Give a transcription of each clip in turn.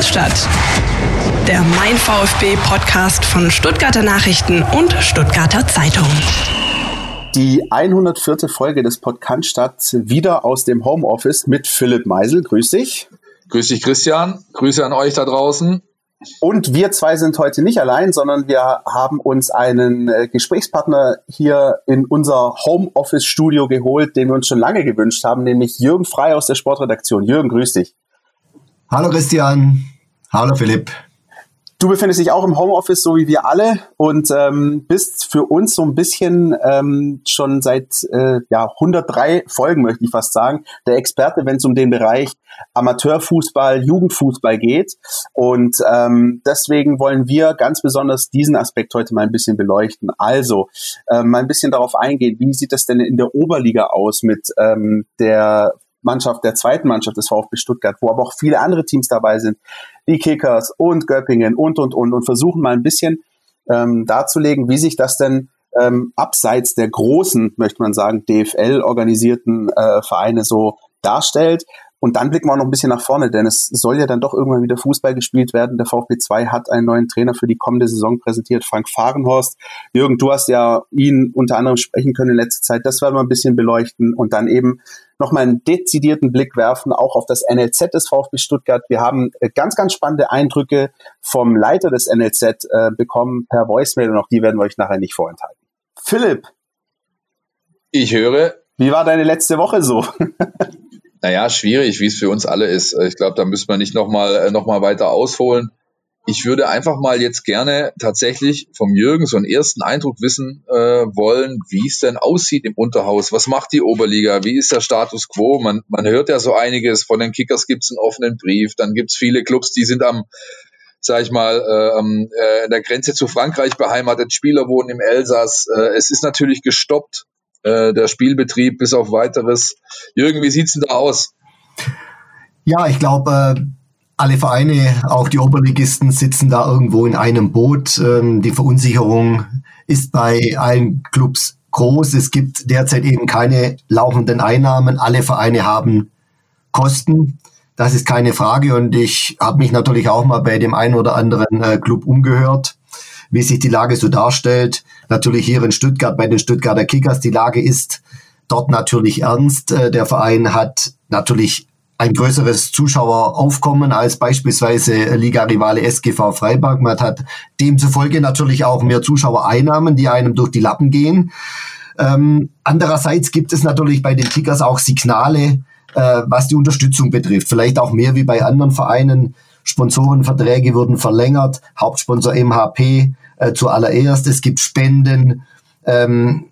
Kannstadt. Der Mein VfB Podcast von Stuttgarter Nachrichten und Stuttgarter Zeitung. Die 104. Folge des Podcast wieder aus dem Homeoffice mit Philipp Meisel. Grüß dich. Grüß dich, Christian. Grüße an euch da draußen. Und wir zwei sind heute nicht allein, sondern wir haben uns einen äh, Gesprächspartner hier in unser Homeoffice-Studio geholt, den wir uns schon lange gewünscht haben, nämlich Jürgen Frei aus der Sportredaktion. Jürgen, grüß dich. Hallo Christian. Hallo Philipp. Du befindest dich auch im Homeoffice, so wie wir alle, und ähm, bist für uns so ein bisschen ähm, schon seit äh, ja, 103 Folgen, möchte ich fast sagen, der Experte, wenn es um den Bereich Amateurfußball, Jugendfußball geht. Und ähm, deswegen wollen wir ganz besonders diesen Aspekt heute mal ein bisschen beleuchten. Also ähm, mal ein bisschen darauf eingehen, wie sieht das denn in der Oberliga aus mit ähm, der Mannschaft, der zweiten Mannschaft des VfB Stuttgart, wo aber auch viele andere Teams dabei sind, die Kickers und Göppingen und, und, und, und versuchen mal ein bisschen ähm, darzulegen, wie sich das denn ähm, abseits der großen, möchte man sagen, DFL-organisierten äh, Vereine so darstellt. Und dann blicken wir auch noch ein bisschen nach vorne, denn es soll ja dann doch irgendwann wieder Fußball gespielt werden. Der VfB 2 hat einen neuen Trainer für die kommende Saison präsentiert, Frank Fahrenhorst. Jürgen, du hast ja ihn unter anderem sprechen können in letzter Zeit. Das werden wir ein bisschen beleuchten und dann eben nochmal einen dezidierten Blick werfen, auch auf das NLZ des VfB Stuttgart. Wir haben äh, ganz, ganz spannende Eindrücke vom Leiter des NLZ äh, bekommen per Voicemail und auch die werden wir euch nachher nicht vorenthalten. Philipp. Ich höre. Wie war deine letzte Woche so? Naja, schwierig, wie es für uns alle ist. Ich glaube, da müssen wir nicht nochmal äh, noch mal weiter ausholen. Ich würde einfach mal jetzt gerne tatsächlich vom Jürgen so einen ersten Eindruck wissen äh, wollen, wie es denn aussieht im Unterhaus. Was macht die Oberliga? Wie ist der Status quo? Man, man hört ja so einiges. Von den Kickers gibt es einen offenen Brief. Dann gibt es viele Clubs, die sind am, sag ich mal, äh, äh, an der Grenze zu Frankreich beheimatet. Spieler wohnen im Elsass. Äh, es ist natürlich gestoppt äh, der Spielbetrieb bis auf weiteres. Jürgen, wie sieht's denn da aus? Ja, ich glaube, äh, alle Vereine, auch die Oberligisten, sitzen da irgendwo in einem Boot. Ähm, die Verunsicherung ist bei allen Clubs groß. Es gibt derzeit eben keine laufenden Einnahmen. Alle Vereine haben Kosten. Das ist keine Frage. Und ich habe mich natürlich auch mal bei dem einen oder anderen äh, Club umgehört wie sich die Lage so darstellt. Natürlich hier in Stuttgart bei den Stuttgarter Kickers. Die Lage ist dort natürlich ernst. Äh, der Verein hat natürlich ein größeres Zuschaueraufkommen als beispielsweise Liga-Rivale SGV Freiburg. Man hat demzufolge natürlich auch mehr Zuschauereinnahmen, die einem durch die Lappen gehen. Ähm, andererseits gibt es natürlich bei den Kickers auch Signale, äh, was die Unterstützung betrifft. Vielleicht auch mehr wie bei anderen Vereinen. Sponsorenverträge wurden verlängert, Hauptsponsor MHP äh, zuallererst. Es gibt Spenden, ähm,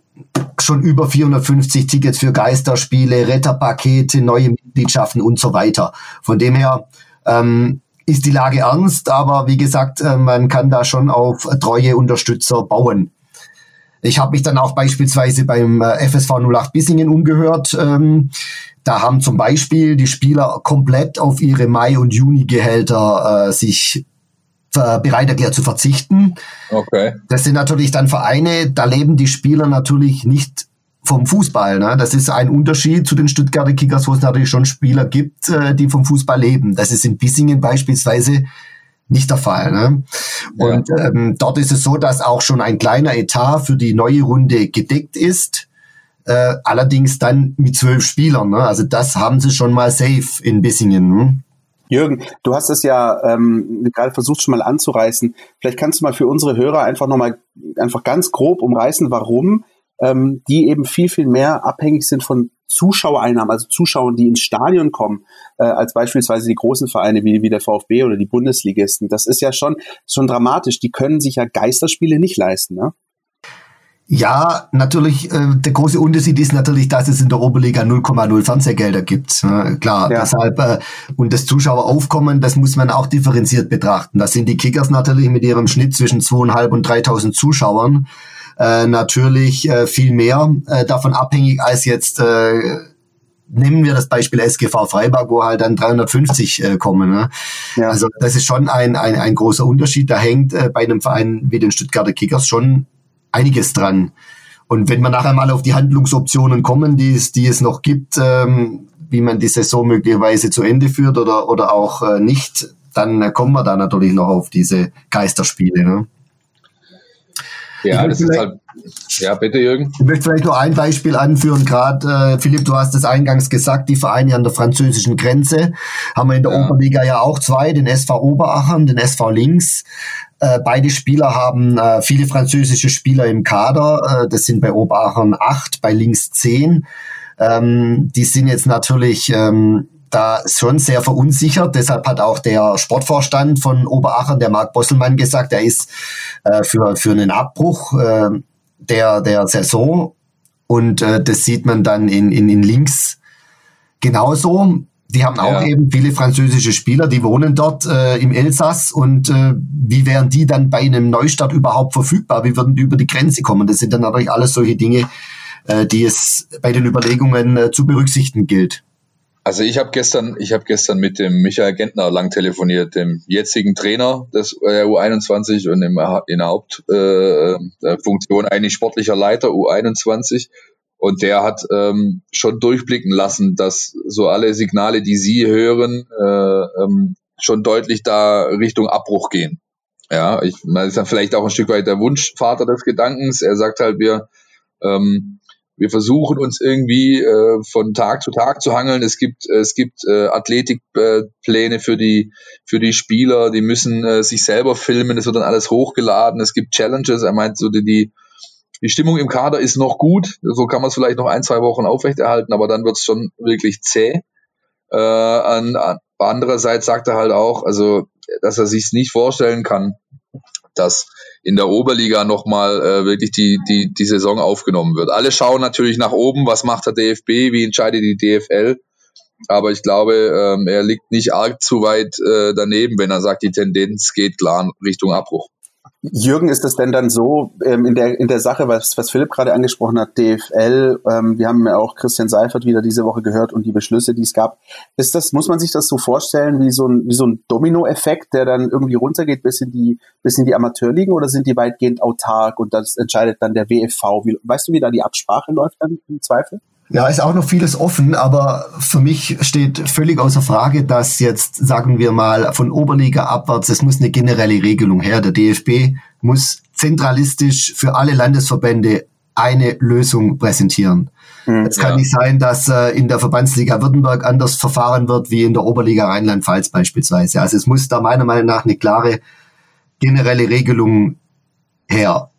schon über 450 Tickets für Geisterspiele, Retterpakete, neue Mitgliedschaften und so weiter. Von dem her ähm, ist die Lage ernst, aber wie gesagt, äh, man kann da schon auf treue Unterstützer bauen. Ich habe mich dann auch beispielsweise beim äh, FSV 08 Bissingen umgehört. Ähm, da haben zum Beispiel die Spieler komplett auf ihre Mai- und Juni-Gehälter äh, sich bereit erklärt zu verzichten. Okay. Das sind natürlich dann Vereine, da leben die Spieler natürlich nicht vom Fußball. Ne? Das ist ein Unterschied zu den Stuttgarter Kickers, wo es natürlich schon Spieler gibt, äh, die vom Fußball leben. Das ist in Bissingen beispielsweise nicht der Fall. Ne? Und ja. ähm, dort ist es so, dass auch schon ein kleiner Etat für die neue Runde gedeckt ist. Äh, allerdings dann mit zwölf Spielern. Ne? Also das haben sie schon mal safe in Bissingen. Jürgen, du hast es ja ähm, gerade versucht schon mal anzureißen. Vielleicht kannst du mal für unsere Hörer einfach nochmal einfach ganz grob umreißen, warum ähm, die eben viel, viel mehr abhängig sind von Zuschauereinnahmen, also Zuschauern, die ins Stadion kommen, äh, als beispielsweise die großen Vereine wie, wie der VfB oder die Bundesligisten. Das ist ja schon, schon dramatisch. Die können sich ja Geisterspiele nicht leisten, ne? Ja, natürlich, äh, der große Unterschied ist natürlich, dass es in der Oberliga 0,0 Fernsehgelder gibt. Äh, klar, ja. deshalb, äh, und das Zuschaueraufkommen, das muss man auch differenziert betrachten. Das sind die Kickers natürlich mit ihrem Schnitt zwischen 2.500 und 3.000 Zuschauern äh, natürlich äh, viel mehr äh, davon abhängig als jetzt, äh, nehmen wir das Beispiel SGV Freiburg, wo halt dann 350 äh, kommen. Ne? Ja. Also das ist schon ein, ein, ein großer Unterschied. Da hängt äh, bei einem Verein wie den Stuttgarter Kickers schon einiges dran. Und wenn wir nachher mal auf die Handlungsoptionen kommen, die es, die es noch gibt, ähm, wie man die Saison möglicherweise zu Ende führt oder, oder auch äh, nicht, dann kommen wir da natürlich noch auf diese Geisterspiele. Ne? Ja, das ist halt. Ja, bitte, Jürgen. Ich möchte vielleicht noch ein Beispiel anführen. Gerade, äh, Philipp, du hast es eingangs gesagt, die Vereine an der französischen Grenze haben wir in der ja. Oberliga ja auch zwei, den SV Oberachern, den SV Links. Äh, beide Spieler haben äh, viele französische Spieler im Kader. Äh, das sind bei Oberachern acht, bei Links zehn. Ähm, die sind jetzt natürlich ähm, da schon sehr verunsichert. Deshalb hat auch der Sportvorstand von Oberachern, der Marc Bosselmann, gesagt, er ist äh, für, für einen Abbruch äh, der, der Saison. Und das sieht man dann in, in, in Links genauso. Die haben auch ja. eben viele französische Spieler, die wohnen dort äh, im Elsass. Und äh, wie wären die dann bei einem Neustart überhaupt verfügbar? Wie würden die über die Grenze kommen? Das sind dann natürlich alles solche Dinge, äh, die es bei den Überlegungen äh, zu berücksichtigen gilt. Also ich habe gestern, ich habe gestern mit dem Michael Gentner lang telefoniert, dem jetzigen Trainer des äh, U21 und im, in der Hauptfunktion äh, eigentlich sportlicher Leiter U21. Und der hat ähm, schon durchblicken lassen, dass so alle Signale, die Sie hören, äh, ähm, schon deutlich da Richtung Abbruch gehen. Ja, ich, das ist dann vielleicht auch ein Stück weit der Wunschvater des Gedankens. Er sagt halt, wir ähm, wir versuchen uns irgendwie äh, von Tag zu Tag zu hangeln. Es gibt es gibt äh, Athletikpläne für die für die Spieler, die müssen äh, sich selber filmen, es wird dann alles hochgeladen. Es gibt Challenges. Er meint so die die Stimmung im Kader ist noch gut, so kann man es vielleicht noch ein zwei Wochen aufrechterhalten, aber dann wird es schon wirklich zäh. Äh, an, an, andererseits sagt er halt auch, also dass er sich nicht vorstellen kann, dass in der Oberliga nochmal äh, wirklich die, die, die Saison aufgenommen wird. Alle schauen natürlich nach oben, was macht der DFB, wie entscheidet die DFL. Aber ich glaube, ähm, er liegt nicht arg zu weit äh, daneben, wenn er sagt, die Tendenz geht klar Richtung Abbruch. Jürgen, ist es denn dann so ähm, in, der, in der Sache, was, was Philipp gerade angesprochen hat, DFL, ähm, wir haben ja auch Christian Seifert wieder diese Woche gehört und die Beschlüsse, die es gab. Ist das, muss man sich das so vorstellen wie so ein, wie so ein Domino-Effekt, der dann irgendwie runtergeht bis in die, bis in die Amateurligen oder sind die weitgehend autark und das entscheidet dann der WFV? Wie, weißt du, wie da die Absprache läuft dann im Zweifel? Ja, ist auch noch vieles offen, aber für mich steht völlig außer Frage, dass jetzt, sagen wir mal, von Oberliga abwärts, es muss eine generelle Regelung her. Der DFB muss zentralistisch für alle Landesverbände eine Lösung präsentieren. Mhm, es kann ja. nicht sein, dass äh, in der Verbandsliga Württemberg anders verfahren wird wie in der Oberliga Rheinland-Pfalz beispielsweise. Also es muss da meiner Meinung nach eine klare generelle Regelung her.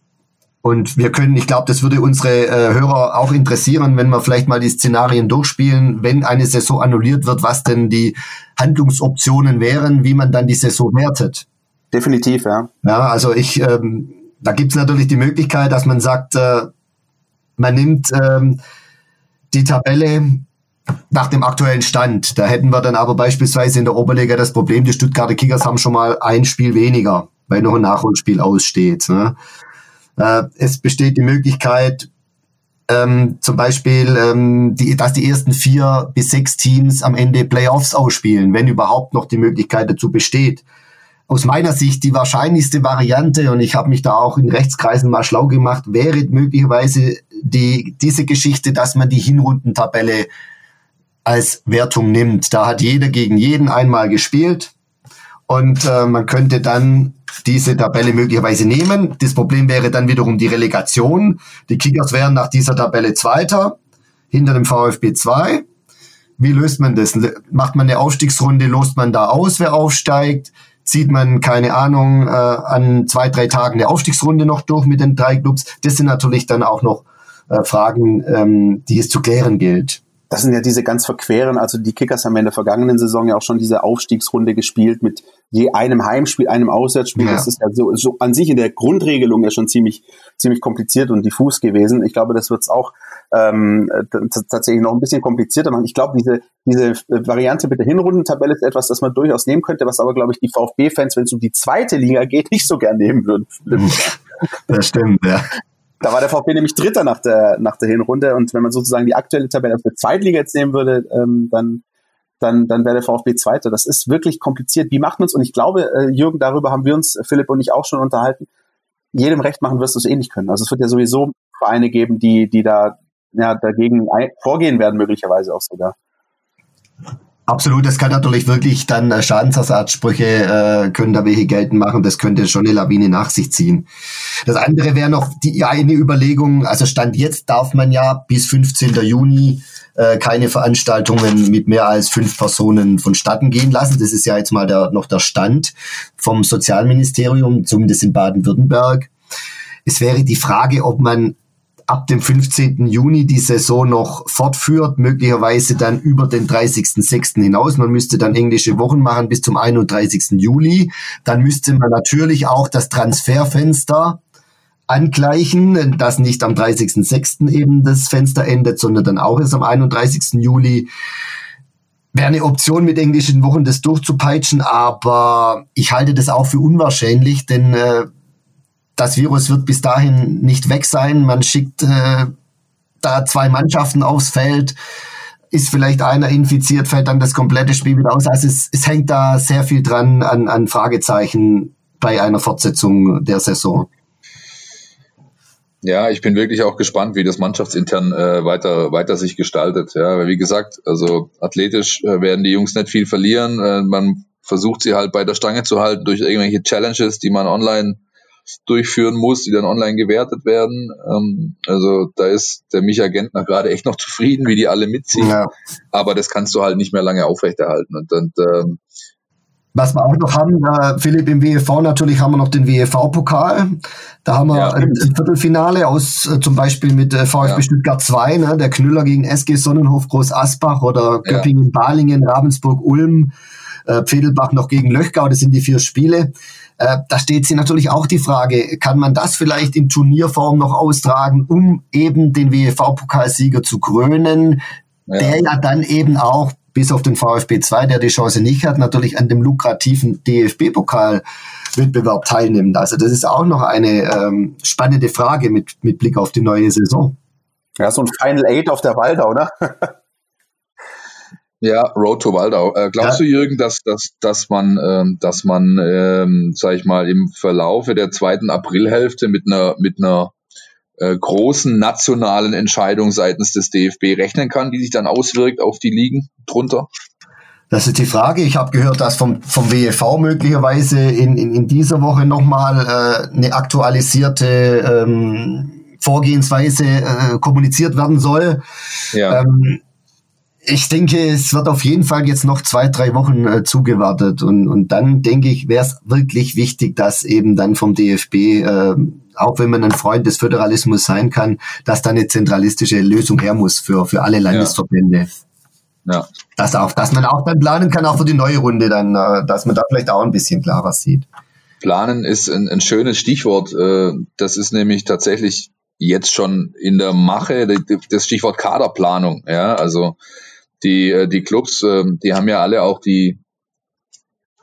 Und wir können, ich glaube, das würde unsere äh, Hörer auch interessieren, wenn wir vielleicht mal die Szenarien durchspielen, wenn eine Saison annulliert wird, was denn die Handlungsoptionen wären, wie man dann die Saison wertet. Definitiv, ja. Ja, also ich, ähm, da gibt es natürlich die Möglichkeit, dass man sagt, äh, man nimmt ähm, die Tabelle nach dem aktuellen Stand. Da hätten wir dann aber beispielsweise in der Oberliga das Problem, die Stuttgarter Kickers haben schon mal ein Spiel weniger, weil noch ein Nachholspiel aussteht. Ne? Äh, es besteht die Möglichkeit, ähm, zum Beispiel, ähm, die, dass die ersten vier bis sechs Teams am Ende Playoffs ausspielen, wenn überhaupt noch die Möglichkeit dazu besteht. Aus meiner Sicht die wahrscheinlichste Variante, und ich habe mich da auch in Rechtskreisen mal schlau gemacht, wäre möglicherweise die, diese Geschichte, dass man die Hinrundentabelle als Wertung nimmt. Da hat jeder gegen jeden einmal gespielt und äh, man könnte dann diese Tabelle möglicherweise nehmen. Das Problem wäre dann wiederum die Relegation. Die Kickers wären nach dieser Tabelle Zweiter hinter dem VfB 2. Wie löst man das? Macht man eine Aufstiegsrunde, lost man da aus, wer aufsteigt? Zieht man, keine Ahnung, äh, an zwei, drei Tagen eine Aufstiegsrunde noch durch mit den drei Clubs? Das sind natürlich dann auch noch äh, Fragen, ähm, die es zu klären gilt das sind ja diese ganz verqueren, also die Kickers haben ja in der vergangenen Saison ja auch schon diese Aufstiegsrunde gespielt mit je einem Heimspiel, einem Auswärtsspiel. Ja. Das ist ja so, so an sich in der Grundregelung ja schon ziemlich, ziemlich kompliziert und diffus gewesen. Ich glaube, das wird es auch ähm, tatsächlich noch ein bisschen komplizierter machen. Ich glaube, diese, diese Variante mit der Hinrundentabelle ist etwas, das man durchaus nehmen könnte, was aber, glaube ich, die VfB-Fans, wenn es um die zweite Liga geht, nicht so gern nehmen würden. Das stimmt, ja. Da war der VfB nämlich Dritter nach der, nach der Hinrunde. Und wenn man sozusagen die aktuelle Tabelle aus der Zweitliga jetzt nehmen würde, ähm, dann, dann, dann wäre der VfB Zweiter. Das ist wirklich kompliziert. Wie macht man es? Und ich glaube, äh, Jürgen, darüber haben wir uns, Philipp und ich, auch schon unterhalten. Jedem Recht machen wirst du es eh nicht können. Also es wird ja sowieso Vereine geben, die, die da ja, dagegen vorgehen werden, möglicherweise auch sogar. Absolut, das kann natürlich wirklich dann äh, Schadensersatzsprüche äh, können da welche geltend machen. Das könnte schon eine Lawine nach sich ziehen. Das andere wäre noch die eine Überlegung. Also Stand jetzt darf man ja bis 15. Juni äh, keine Veranstaltungen mit mehr als fünf Personen vonstatten gehen lassen. Das ist ja jetzt mal der, noch der Stand vom Sozialministerium, zumindest in Baden-Württemberg. Es wäre die Frage, ob man ab dem 15. Juni die Saison noch fortführt, möglicherweise dann über den 30.06. hinaus. Man müsste dann englische Wochen machen bis zum 31. Juli. Dann müsste man natürlich auch das Transferfenster angleichen, dass nicht am 30.06. eben das Fenster endet, sondern dann auch erst am 31. Juli. Wäre eine Option mit englischen Wochen das durchzupeitschen, aber ich halte das auch für unwahrscheinlich, denn äh, das Virus wird bis dahin nicht weg sein. Man schickt äh, da zwei Mannschaften aufs Feld. Ist vielleicht einer infiziert, fällt dann das komplette Spiel wieder aus. Also es, es hängt da sehr viel dran an, an Fragezeichen bei einer Fortsetzung der Saison. Ja, ich bin wirklich auch gespannt, wie das mannschaftsintern äh, weiter, weiter sich gestaltet. Ja, wie gesagt, also athletisch äh, werden die Jungs nicht viel verlieren. Äh, man versucht sie halt bei der Stange zu halten durch irgendwelche Challenges, die man online durchführen muss, die dann online gewertet werden. Ähm, also da ist der Micha Gentner gerade echt noch zufrieden, wie die alle mitziehen. Ja. Aber das kannst du halt nicht mehr lange aufrechterhalten. Und, und ähm, was wir auch noch haben, äh, Philipp, im WEV natürlich haben wir noch den WEV-Pokal. Da haben wir ja, ein, Viertelfinale aus äh, zum Beispiel mit äh, VfB ja. Stuttgart 2, ne, der Knüller gegen SG Sonnenhof Groß Asbach oder Göppingen, Balingen, Ravensburg, Ulm, äh, Pfedelbach noch gegen Löchgau, das sind die vier Spiele. Äh, da steht sich natürlich auch die Frage, kann man das vielleicht in Turnierform noch austragen, um eben den WEV-Pokalsieger zu krönen, ja. der ja dann eben auch bis auf den VfB 2, der die Chance nicht hat, natürlich an dem lukrativen DFB-Pokal-Wettbewerb teilnimmt. Also das ist auch noch eine ähm, spannende Frage mit, mit Blick auf die neue Saison. Ja, so ein Final Eight auf der Waldau, oder? Ja, Road to Waldau. Äh, glaubst ja. du, Jürgen, dass, dass, dass man, ähm, dass man, ähm, sag ich mal, im Verlaufe der zweiten Aprilhälfte mit einer, mit einer äh, großen nationalen Entscheidung seitens des DFB rechnen kann, die sich dann auswirkt auf die Ligen drunter? Das ist die Frage. Ich habe gehört, dass vom, vom WEV möglicherweise in, in, in dieser Woche nochmal äh, eine aktualisierte ähm, Vorgehensweise äh, kommuniziert werden soll. Ja. Ähm, ich denke, es wird auf jeden Fall jetzt noch zwei, drei Wochen äh, zugewartet. Und, und dann denke ich, wäre es wirklich wichtig, dass eben dann vom DFB, äh, auch wenn man ein Freund des Föderalismus sein kann, dass da eine zentralistische Lösung her muss für, für alle Landesverbände. Ja. ja. Dass, auch, dass man auch dann planen kann, auch für die neue Runde, dann, äh, dass man da vielleicht auch ein bisschen klarer sieht. Planen ist ein, ein schönes Stichwort. Äh, das ist nämlich tatsächlich jetzt schon in der Mache, das Stichwort Kaderplanung. Ja, also die, äh, die Clubs, ähm, die haben ja alle auch die,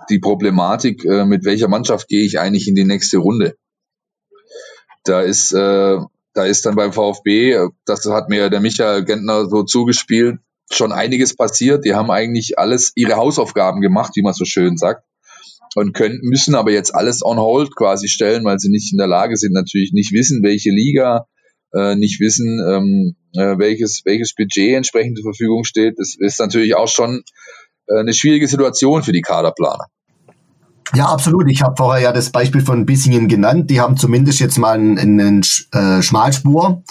die Problematik, äh, mit welcher Mannschaft gehe ich eigentlich in die nächste Runde. Da ist, äh, da ist dann beim VfB, das hat mir der Michael Gentner so zugespielt, schon einiges passiert. Die haben eigentlich alles ihre Hausaufgaben gemacht, wie man so schön sagt. Und können, müssen aber jetzt alles on hold quasi stellen, weil sie nicht in der Lage sind, natürlich nicht wissen, welche Liga, äh, nicht wissen, ähm, äh, welches, welches Budget entsprechend zur Verfügung steht. Das ist natürlich auch schon äh, eine schwierige Situation für die Kaderplaner. Ja, absolut. Ich habe vorher ja das Beispiel von Bissingen genannt. Die haben zumindest jetzt mal einen, einen äh, Schmalspur,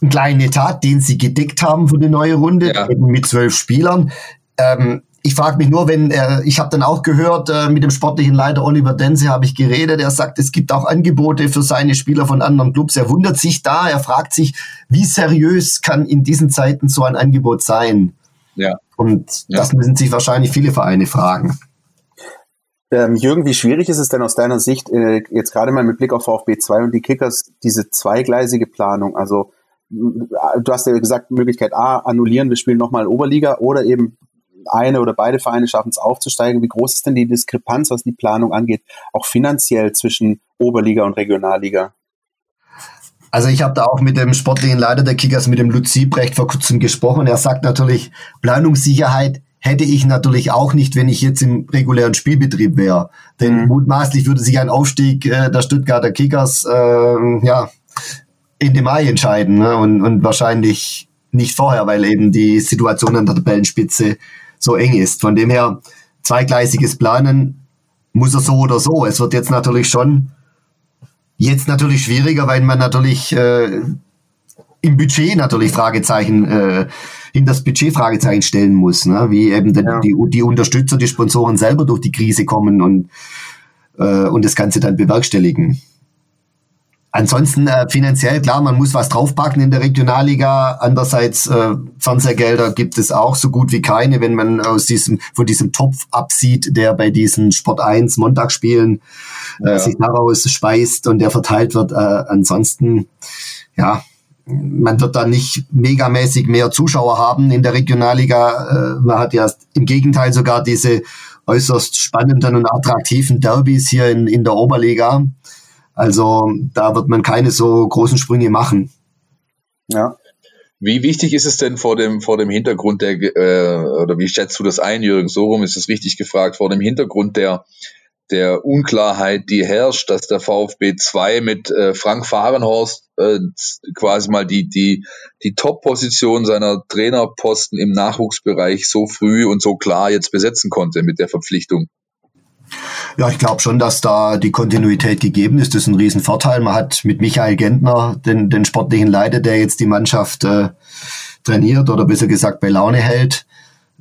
einen kleinen Etat, den sie gedeckt haben für die neue Runde, ja. eben mit zwölf Spielern. Ähm, ich frage mich nur, wenn er, ich habe dann auch gehört, äh, mit dem sportlichen Leiter Oliver Dense habe ich geredet, er sagt, es gibt auch Angebote für seine Spieler von anderen Clubs. Er wundert sich da, er fragt sich, wie seriös kann in diesen Zeiten so ein Angebot sein? Ja. Und ja. das müssen sich wahrscheinlich viele Vereine fragen. Ähm, Jürgen, wie schwierig ist es denn aus deiner Sicht, äh, jetzt gerade mal mit Blick auf VfB 2 und die Kickers, diese zweigleisige Planung? Also, du hast ja gesagt, Möglichkeit A, annullieren, wir spielen nochmal Oberliga oder eben eine oder beide Vereine schaffen es aufzusteigen. Wie groß ist denn die Diskrepanz, was die Planung angeht, auch finanziell zwischen Oberliga und Regionalliga? Also ich habe da auch mit dem sportlichen Leiter der Kickers, mit dem Lutz Siebrecht vor kurzem gesprochen. Er sagt natürlich, Planungssicherheit hätte ich natürlich auch nicht, wenn ich jetzt im regulären Spielbetrieb wäre. Denn mhm. mutmaßlich würde sich ein Aufstieg äh, der Stuttgarter Kickers äh, ja, Ende Mai entscheiden ne? und, und wahrscheinlich nicht vorher, weil eben die Situation an der Tabellenspitze so eng ist. Von dem her, zweigleisiges Planen muss er so oder so. Es wird jetzt natürlich schon, jetzt natürlich schwieriger, weil man natürlich äh, im Budget natürlich Fragezeichen, äh, in das Budget Fragezeichen stellen muss, ne? wie eben ja. die, die Unterstützer, die Sponsoren selber durch die Krise kommen und, äh, und das Ganze dann bewerkstelligen. Ansonsten äh, finanziell, klar, man muss was draufpacken in der Regionalliga. Andererseits äh, Fernsehgelder gibt es auch so gut wie keine, wenn man aus diesem von diesem Topf absieht, der bei diesen Sport 1 Montagsspielen äh, ja. sich daraus speist und der verteilt wird. Äh, ansonsten, ja, man wird da nicht megamäßig mehr Zuschauer haben in der Regionalliga. Äh, man hat ja im Gegenteil sogar diese äußerst spannenden und attraktiven Derbys hier in, in der Oberliga. Also da wird man keine so großen Sprünge machen. Ja. Wie wichtig ist es denn vor dem, vor dem Hintergrund der, äh, oder wie schätzt du das ein, Jürgen? So rum ist es richtig gefragt, vor dem Hintergrund der, der Unklarheit, die herrscht, dass der VfB 2 mit äh, Frank Fahrenhorst äh, quasi mal die, die, die Top-Position seiner Trainerposten im Nachwuchsbereich so früh und so klar jetzt besetzen konnte mit der Verpflichtung? Ja, ich glaube schon, dass da die Kontinuität gegeben ist. Das ist ein Riesenvorteil. Man hat mit Michael Gentner den, den sportlichen Leiter, der jetzt die Mannschaft äh, trainiert oder besser gesagt bei Laune hält.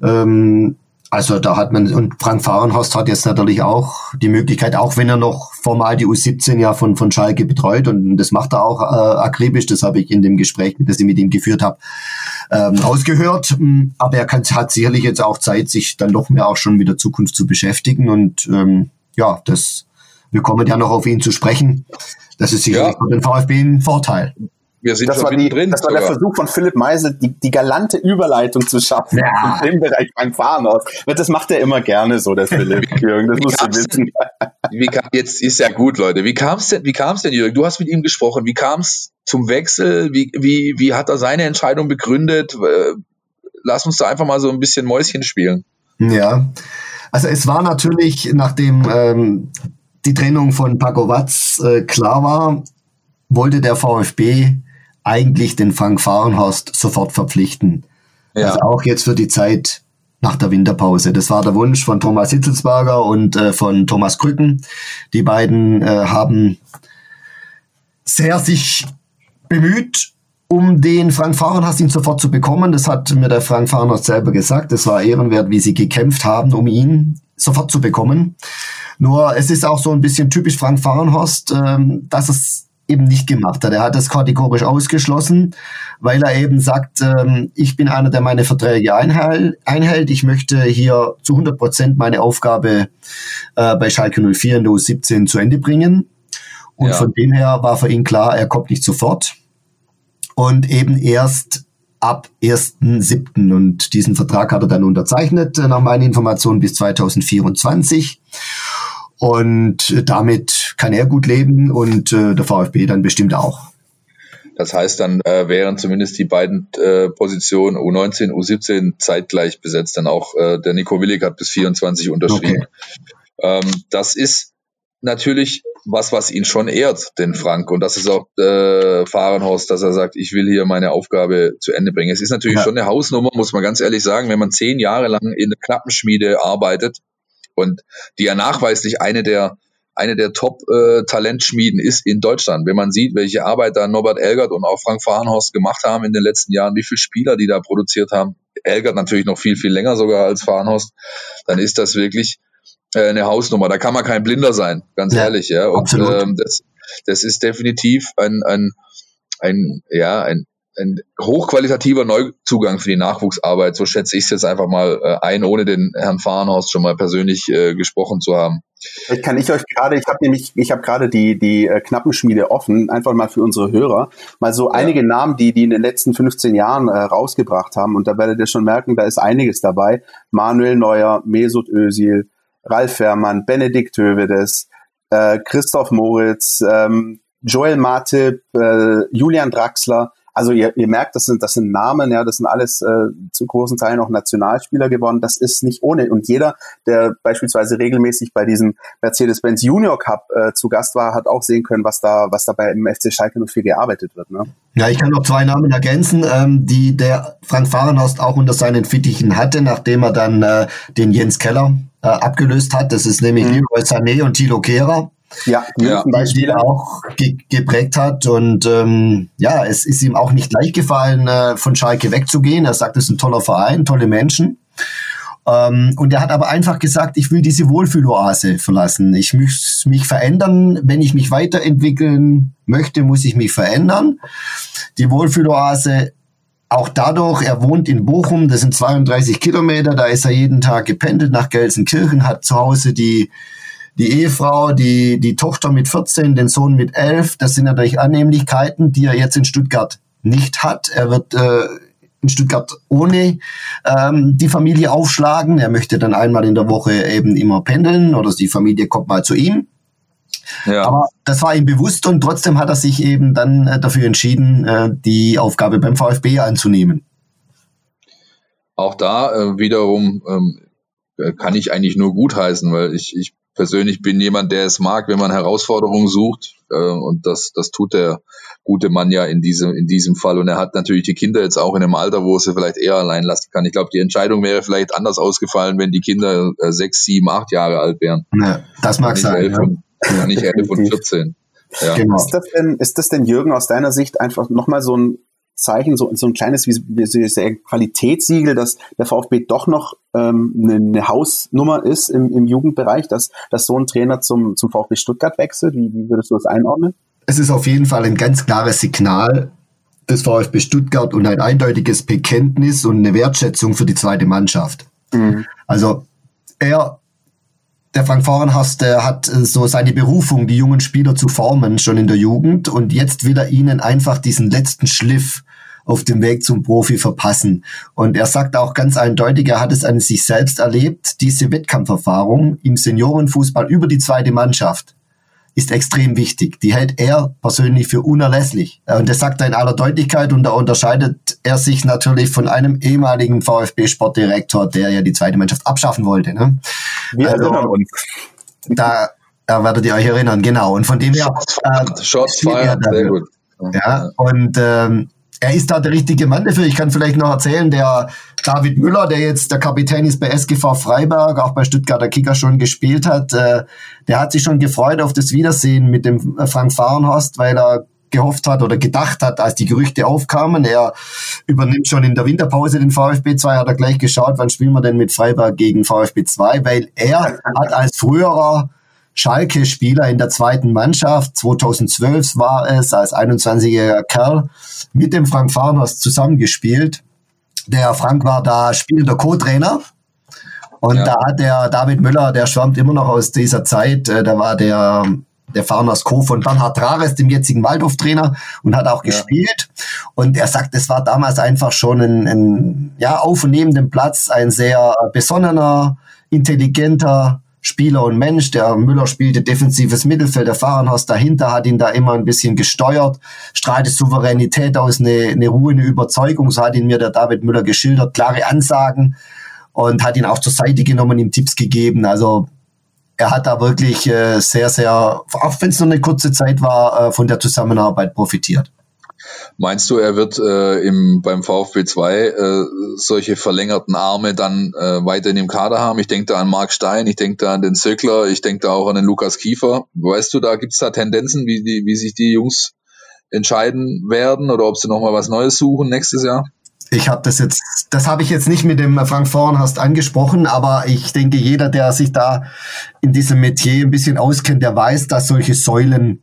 Ähm, also da hat man, und Frank Fahrenhorst hat jetzt natürlich auch die Möglichkeit, auch wenn er noch formal die U17 ja von, von Schalke betreut und das macht er auch äh, akribisch, das habe ich in dem Gespräch, das ich mit ihm geführt habe, ähm, ausgehört. Mm, aber er kann, hat sicherlich jetzt auch Zeit, sich dann noch mehr auch schon mit der Zukunft zu beschäftigen und ähm, ja, das, wir kommen ja noch auf ihn zu sprechen. Das ist sicherlich ja. für den VfB ein Vorteil. Wir sind das schon war die, drin. Das war der Versuch von Philipp Meisel, die, die galante Überleitung zu schaffen ja. im Bereich beim Fahren aus. Das macht er immer gerne so, der Philipp Jürgen. Das musst du wissen. Wie kam, jetzt ist ja gut, Leute. Wie kam es denn, wie denn, Jürgen? Du hast mit ihm gesprochen. Wie kam es zum Wechsel? Wie, wie, wie hat er seine Entscheidung begründet? Äh, lass uns da einfach mal so ein bisschen Mäuschen spielen. Ja. Also es war natürlich, nachdem ähm, die Trennung von Paco Watz äh, klar war, wollte der VfB eigentlich den Frank Fahrenhorst sofort verpflichten. Ja. Also auch jetzt für die Zeit nach der Winterpause. Das war der Wunsch von Thomas Hitzelsberger und äh, von Thomas Krücken. Die beiden äh, haben sehr sich bemüht, um den Frank Fahrenhorst ihn sofort zu bekommen. Das hat mir der Frank Fahrenhorst selber gesagt. Das war ehrenwert, wie sie gekämpft haben, um ihn sofort zu bekommen. Nur es ist auch so ein bisschen typisch Frank Fahrenhorst, ähm, dass es eben nicht gemacht hat. Er hat das kategorisch ausgeschlossen, weil er eben sagt, ähm, ich bin einer, der meine Verträge einhält. Ich möchte hier zu 100 Prozent meine Aufgabe äh, bei Schalke 04 in der U17 zu Ende bringen. Und ja. von dem her war für ihn klar, er kommt nicht sofort. Und eben erst ab 1.7. Und diesen Vertrag hat er dann unterzeichnet, äh, nach meinen Informationen bis 2024. Und damit kann er gut leben und äh, der VfB dann bestimmt auch. Das heißt, dann äh, wären zumindest die beiden äh, Positionen U19, U17 zeitgleich besetzt. Dann auch äh, der Nico Willig hat bis 24 unterschrieben. Okay. Ähm, das ist natürlich was, was ihn schon ehrt, den Frank. Und das ist auch äh, Fahrenhaus, dass er sagt, ich will hier meine Aufgabe zu Ende bringen. Es ist natürlich ja. schon eine Hausnummer, muss man ganz ehrlich sagen, wenn man zehn Jahre lang in der Knappenschmiede arbeitet und die ja nachweislich eine der eine der Top-Talentschmieden ist in Deutschland. Wenn man sieht, welche Arbeit da Norbert Elgert und auch Frank Fahrenhorst gemacht haben in den letzten Jahren, wie viele Spieler die da produziert haben, Elgert natürlich noch viel, viel länger sogar als Fahrenhorst, dann ist das wirklich äh, eine Hausnummer. Da kann man kein Blinder sein, ganz ja, ehrlich. Ja. Und ähm, das, das ist definitiv ein, ein, ein, ja, ein, ein hochqualitativer Neuzugang für die Nachwuchsarbeit. So schätze ich es jetzt einfach mal äh, ein, ohne den Herrn Fahrenhorst schon mal persönlich äh, gesprochen zu haben. Vielleicht kann ich euch gerade, ich habe nämlich, ich habe gerade die die äh, Knappenschmiede offen, einfach mal für unsere Hörer, mal so ja. einige Namen, die die in den letzten 15 Jahren äh, rausgebracht haben. Und da werdet ihr schon merken, da ist einiges dabei. Manuel Neuer, Mesut Özil, Ralf Fährmann, Benedikt Hövedes, äh, Christoph Moritz, ähm, Joel Matip, äh, Julian Draxler also ihr, ihr merkt, das sind, das sind Namen, ja, das sind alles äh, zu großen Teilen auch Nationalspieler geworden. Das ist nicht ohne. Und jeder, der beispielsweise regelmäßig bei diesem Mercedes-Benz Junior Cup äh, zu Gast war, hat auch sehen können, was da, was dabei im FC Schalke 04 gearbeitet wird. Ne? Ja, ich kann noch zwei Namen ergänzen, ähm, die der Frank Fahrenhorst auch unter seinen Fittichen hatte, nachdem er dann äh, den Jens Keller äh, abgelöst hat. Das ist nämlich mhm. Leroy Sané und Thilo Kehrer. Ja, ja. Die auch ge geprägt hat. Und ähm, ja, es ist ihm auch nicht leicht gefallen, äh, von Schalke wegzugehen. Er sagt, es ist ein toller Verein, tolle Menschen. Ähm, und er hat aber einfach gesagt, ich will diese Wohlfühloase verlassen. Ich muss mich verändern. Wenn ich mich weiterentwickeln möchte, muss ich mich verändern. Die Wohlfühloase auch dadurch, er wohnt in Bochum, das sind 32 Kilometer, da ist er jeden Tag gependelt nach Gelsenkirchen, hat zu Hause die die Ehefrau, die, die Tochter mit 14, den Sohn mit 11. Das sind natürlich Annehmlichkeiten, die er jetzt in Stuttgart nicht hat. Er wird äh, in Stuttgart ohne ähm, die Familie aufschlagen. Er möchte dann einmal in der Woche eben immer pendeln oder die Familie kommt mal zu ihm. Ja. Aber das war ihm bewusst und trotzdem hat er sich eben dann äh, dafür entschieden, äh, die Aufgabe beim VfB anzunehmen. Auch da äh, wiederum ähm, äh, kann ich eigentlich nur gutheißen, weil ich, ich persönlich bin jemand, der es mag, wenn man Herausforderungen sucht. Äh, und das, das tut der gute Mann ja in diesem, in diesem Fall. Und er hat natürlich die Kinder jetzt auch in einem Alter, wo er sie vielleicht eher allein lassen kann. Ich glaube, die Entscheidung wäre vielleicht anders ausgefallen, wenn die Kinder äh, sechs, sieben, acht Jahre alt wären. Ja, das mag sein. Elf ja. und, ja, nicht elf und 14. Ja. Genau. Ist, das denn, ist das denn, Jürgen, aus deiner Sicht einfach nochmal so ein Zeichen, so, so ein kleines wie, wie ein Qualitätssiegel, dass der VfB doch noch ähm, eine, eine Hausnummer ist im, im Jugendbereich, dass, dass so ein Trainer zum, zum VfB Stuttgart wechselt? Wie, wie würdest du das einordnen? Es ist auf jeden Fall ein ganz klares Signal des VfB Stuttgart und ein eindeutiges Bekenntnis und eine Wertschätzung für die zweite Mannschaft. Mhm. Also er der Frank Fahrenhast der hat äh, so seine Berufung, die jungen Spieler zu formen, schon in der Jugend. Und jetzt will er ihnen einfach diesen letzten Schliff auf dem Weg zum Profi verpassen. Und er sagt auch ganz eindeutig, er hat es an sich selbst erlebt, diese Wettkampferfahrung im Seniorenfußball über die zweite Mannschaft ist extrem wichtig. Die hält er persönlich für unerlässlich. Und das sagt er in aller Deutlichkeit und da unterscheidet er sich natürlich von einem ehemaligen VfB-Sportdirektor, der ja die zweite Mannschaft abschaffen wollte. Ne? Wir also, erinnern uns. Da, da werdet ihr euch erinnern, genau. Und von dem her. Äh, Shots fired, sehr gut. Ja, und ähm, er ist da der richtige Mann dafür. Ich kann vielleicht noch erzählen, der David Müller, der jetzt der Kapitän ist bei SGV Freiberg, auch bei Stuttgarter Kicker schon gespielt hat, äh, der hat sich schon gefreut auf das Wiedersehen mit dem äh, Frank Fahrenhorst, weil er gehofft hat oder gedacht hat, als die Gerüchte aufkamen. Er übernimmt schon in der Winterpause den VfB 2, hat er gleich geschaut, wann spielen wir denn mit Freiberg gegen VfB 2, weil er hat als früherer Schalke-Spieler in der zweiten Mannschaft. 2012 war es als 21-jähriger Kerl mit dem Frank Farners zusammengespielt. Der Frank war da spielender Co-Trainer. Und ja. da hat der David Müller, der schwärmt immer noch aus dieser Zeit, äh, da war der der Farners Co. von Bernhard Rares, dem jetzigen Waldhof-Trainer, und hat auch ja. gespielt. Und er sagt, es war damals einfach schon ein, ein ja, auf und neben dem Platz ein sehr besonnener, intelligenter, Spieler und Mensch. Der Müller spielte defensives Mittelfeld, der Fahrenhaus dahinter hat ihn da immer ein bisschen gesteuert, strahlte Souveränität aus, eine, eine Ruhe, eine Überzeugung, so hat ihn mir der David Müller geschildert, klare Ansagen und hat ihn auch zur Seite genommen, ihm Tipps gegeben. Also er hat da wirklich äh, sehr, sehr, auch wenn es nur eine kurze Zeit war, äh, von der Zusammenarbeit profitiert. Meinst du, er wird äh, im, beim VfB 2 äh, solche verlängerten Arme dann äh, weiter in dem Kader haben? Ich denke da an Marc Stein, ich denke da an den Zöckler, ich denke da auch an den Lukas Kiefer. Weißt du, da gibt es da Tendenzen, wie, die, wie sich die Jungs entscheiden werden oder ob sie nochmal was Neues suchen nächstes Jahr? Ich habe das jetzt, das habe ich jetzt nicht mit dem Frank Vornhast angesprochen, aber ich denke, jeder, der sich da in diesem Metier ein bisschen auskennt, der weiß, dass solche Säulen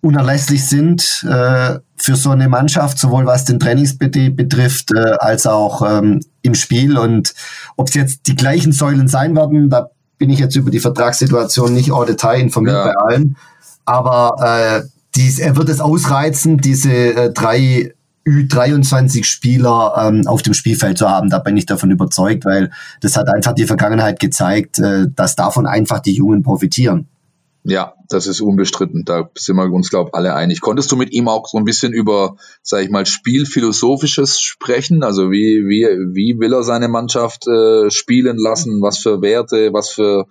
unerlässlich sind äh, für so eine Mannschaft, sowohl was den Trainingsbetrieb betrifft, äh, als auch ähm, im Spiel. Und ob es jetzt die gleichen Säulen sein werden, da bin ich jetzt über die Vertragssituation nicht au Detail informiert ja. bei allen. Aber äh, dies, er wird es ausreizen, diese äh, drei Ü23 Spieler ähm, auf dem Spielfeld zu haben. Da bin ich davon überzeugt, weil das hat einfach die Vergangenheit gezeigt, äh, dass davon einfach die Jungen profitieren. Ja, das ist unbestritten. Da sind wir uns, glaube ich, alle einig. Konntest du mit ihm auch so ein bisschen über, sage ich mal, Spielphilosophisches sprechen? Also wie, wie, wie will er seine Mannschaft äh, spielen lassen? Was für Werte, was für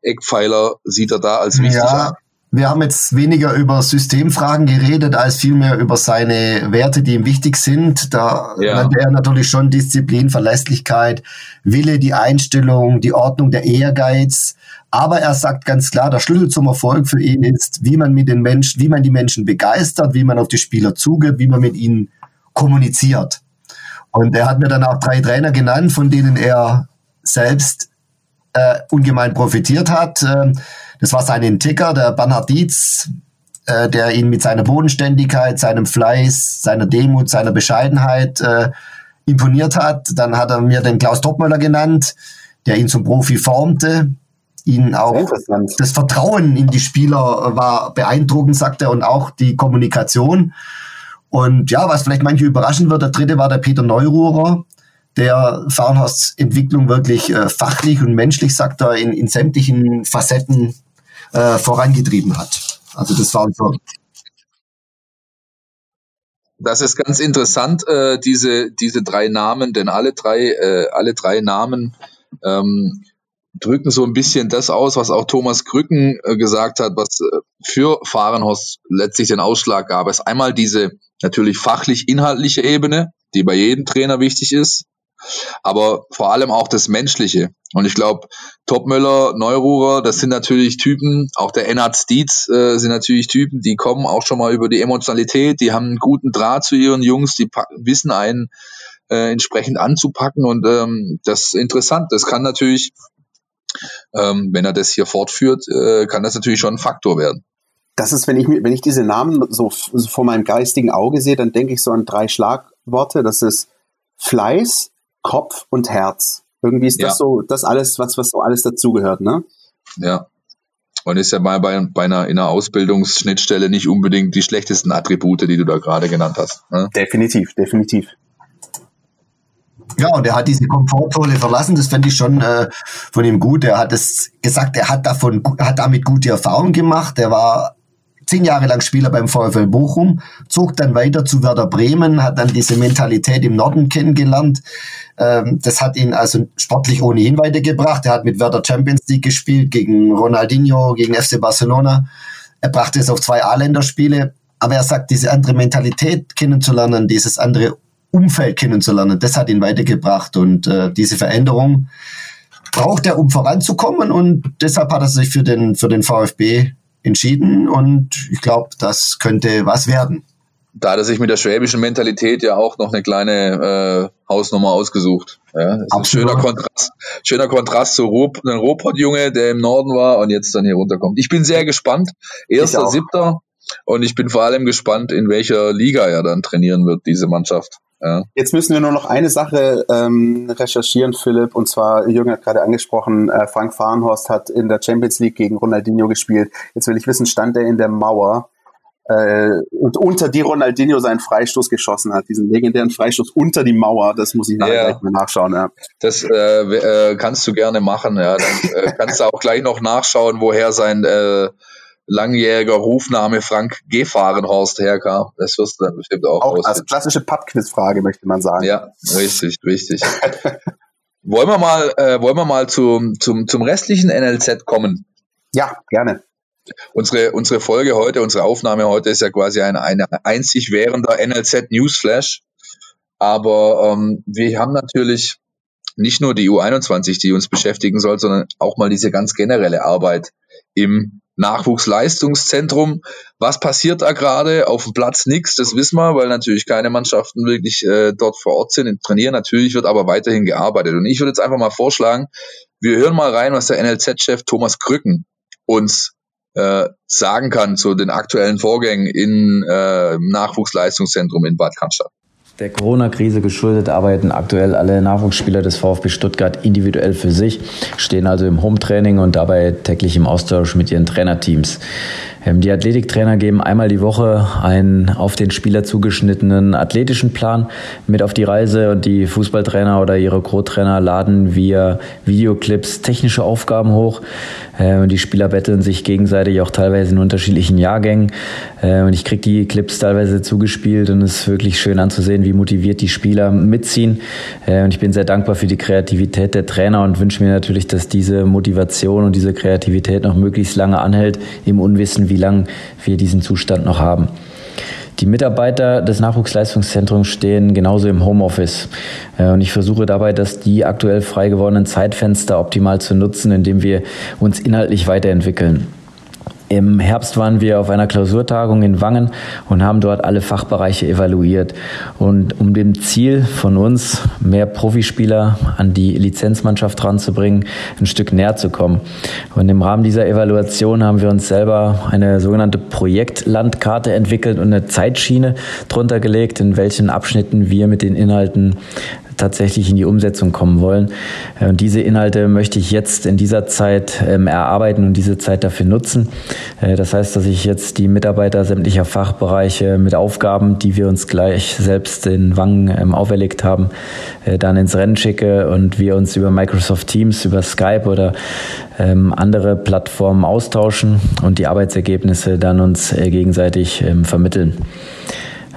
Eckpfeiler sieht er da als wichtig ja. an? Wir haben jetzt weniger über Systemfragen geredet, als vielmehr über seine Werte, die ihm wichtig sind. Da ja. nannte er natürlich schon Disziplin, Verlässlichkeit, Wille, die Einstellung, die Ordnung, der Ehrgeiz. Aber er sagt ganz klar, der Schlüssel zum Erfolg für ihn ist, wie man mit den Menschen, wie man die Menschen begeistert, wie man auf die Spieler zugeht, wie man mit ihnen kommuniziert. Und er hat mir dann auch drei Trainer genannt, von denen er selbst äh, ungemein profitiert hat. Ähm, das war sein Ticker, der Bernhard Dietz, äh, der ihn mit seiner Bodenständigkeit, seinem Fleiß, seiner Demut, seiner Bescheidenheit äh, imponiert hat. Dann hat er mir den Klaus Topmöller genannt, der ihn zum Profi formte. Ihn auch das Vertrauen in die Spieler war beeindruckend, sagt er, und auch die Kommunikation. Und ja, was vielleicht manche überraschen wird, der dritte war der Peter Neururer, der Farnhorsts Entwicklung wirklich äh, fachlich und menschlich, sagt er, in, in sämtlichen Facetten äh, vorangetrieben hat. Also das war so. Das ist ganz interessant, äh, diese, diese drei Namen, denn alle drei, äh, alle drei Namen ähm, drücken so ein bisschen das aus, was auch Thomas Krücken äh, gesagt hat, was äh, für Fahrenhorst letztlich den Ausschlag gab. Es ist einmal diese natürlich fachlich-inhaltliche Ebene, die bei jedem Trainer wichtig ist aber vor allem auch das Menschliche. Und ich glaube, Topmöller, Neururer, das sind natürlich Typen, auch der Ennard Stietz äh, sind natürlich Typen, die kommen auch schon mal über die Emotionalität, die haben einen guten Draht zu ihren Jungs, die wissen einen äh, entsprechend anzupacken und ähm, das ist interessant. Das kann natürlich, ähm, wenn er das hier fortführt, äh, kann das natürlich schon ein Faktor werden das ist, wenn ich, wenn ich diese Namen so, so vor meinem geistigen Auge sehe, dann denke ich so an drei Schlagworte. Das ist Fleiß, Kopf und Herz. Irgendwie ist ja. das so, das alles, was, was so alles dazugehört, ne? Ja. Und ist ja mal bei, bei einer, in einer Ausbildungsschnittstelle nicht unbedingt die schlechtesten Attribute, die du da gerade genannt hast. Ne? Definitiv, definitiv. Ja, und er hat diese Komfortzone verlassen, das fände ich schon äh, von ihm gut. Er hat es gesagt, er hat davon, hat damit gute Erfahrungen gemacht. Er war zehn Jahre lang Spieler beim VfL Bochum, zog dann weiter zu Werder Bremen, hat dann diese Mentalität im Norden kennengelernt. Ähm, das hat ihn also sportlich ohnehin weitergebracht. Er hat mit Werder Champions League gespielt, gegen Ronaldinho, gegen FC Barcelona. Er brachte es auf zwei A-Länderspiele. Aber er sagt, diese andere Mentalität kennenzulernen, dieses andere Umfeld kennenzulernen, das hat ihn weitergebracht. Und äh, diese Veränderung braucht er, um voranzukommen. Und deshalb hat er sich für den, für den VfB entschieden und ich glaube, das könnte was werden. Da hat er sich mit der schwäbischen Mentalität ja auch noch eine kleine äh, Hausnummer ausgesucht. Ja, das ist ein schöner Kontrast, schöner Kontrast zu Ruhr, einem Ruhrpott-Junge, der im Norden war und jetzt dann hier runterkommt. Ich bin sehr gespannt. Erster, siebter. Und ich bin vor allem gespannt, in welcher Liga er dann trainieren wird, diese Mannschaft. Ja. Jetzt müssen wir nur noch eine Sache ähm, recherchieren, Philipp. Und zwar, Jürgen hat gerade angesprochen, äh, Frank Fahrenhorst hat in der Champions League gegen Ronaldinho gespielt. Jetzt will ich wissen, stand er in der Mauer äh, und unter die Ronaldinho seinen Freistoß geschossen hat, diesen legendären Freistoß unter die Mauer. Das muss ich nachher ja. gleich mal nachschauen. Ja. Das äh, äh, kannst du gerne machen. Ja. Dann äh, kannst du auch gleich noch nachschauen, woher sein äh, langjähriger Rufname Frank Gefahrenhorst herkam. Das wirst du dann bestimmt auch Auch als klassische Pubquiz-Frage, möchte man sagen. Ja, richtig, richtig. wollen wir mal, äh, wollen wir mal zum, zum, zum restlichen NLZ kommen? Ja, gerne. Unsere, unsere Folge heute, unsere Aufnahme heute ist ja quasi ein, ein einzig währender NLZ Newsflash. Aber ähm, wir haben natürlich nicht nur die U21, die uns beschäftigen soll, sondern auch mal diese ganz generelle Arbeit im Nachwuchsleistungszentrum. Was passiert da gerade? Auf dem Platz nichts, das wissen wir, weil natürlich keine Mannschaften wirklich äh, dort vor Ort sind und trainieren. Natürlich wird aber weiterhin gearbeitet. Und ich würde jetzt einfach mal vorschlagen, wir hören mal rein, was der NLZ-Chef Thomas Krücken uns äh, sagen kann zu den aktuellen Vorgängen im äh, Nachwuchsleistungszentrum in Bad Cannstatt. Der Corona-Krise geschuldet arbeiten aktuell alle Nachwuchsspieler des VfB Stuttgart individuell für sich, stehen also im Home-Training und dabei täglich im Austausch mit ihren Trainerteams. Ähm, die Athletiktrainer geben einmal die Woche einen auf den Spieler zugeschnittenen athletischen Plan mit auf die Reise und die Fußballtrainer oder ihre Co-Trainer laden via Videoclips technische Aufgaben hoch. Äh, und die Spieler betteln sich gegenseitig auch teilweise in unterschiedlichen Jahrgängen. Äh, und ich kriege die Clips teilweise zugespielt und es ist wirklich schön anzusehen, wie motiviert die Spieler mitziehen. Und ich bin sehr dankbar für die Kreativität der Trainer und wünsche mir natürlich, dass diese Motivation und diese Kreativität noch möglichst lange anhält, im Unwissen, wie lange wir diesen Zustand noch haben. Die Mitarbeiter des Nachwuchsleistungszentrums stehen genauso im Homeoffice. Äh, und ich versuche dabei, dass die aktuell frei gewordenen Zeitfenster optimal zu nutzen, indem wir uns inhaltlich weiterentwickeln. Im Herbst waren wir auf einer Klausurtagung in Wangen und haben dort alle Fachbereiche evaluiert. Und um dem Ziel von uns, mehr Profispieler an die Lizenzmannschaft ranzubringen, ein Stück näher zu kommen. Und im Rahmen dieser Evaluation haben wir uns selber eine sogenannte Projektlandkarte entwickelt und eine Zeitschiene drunter gelegt, in welchen Abschnitten wir mit den Inhalten tatsächlich in die Umsetzung kommen wollen. Äh, und diese Inhalte möchte ich jetzt in dieser Zeit ähm, erarbeiten und diese Zeit dafür nutzen. Äh, das heißt, dass ich jetzt die Mitarbeiter sämtlicher Fachbereiche mit Aufgaben, die wir uns gleich selbst in Wangen ähm, auferlegt haben, äh, dann ins Rennen schicke und wir uns über Microsoft Teams, über Skype oder ähm, andere Plattformen austauschen und die Arbeitsergebnisse dann uns gegenseitig vermitteln.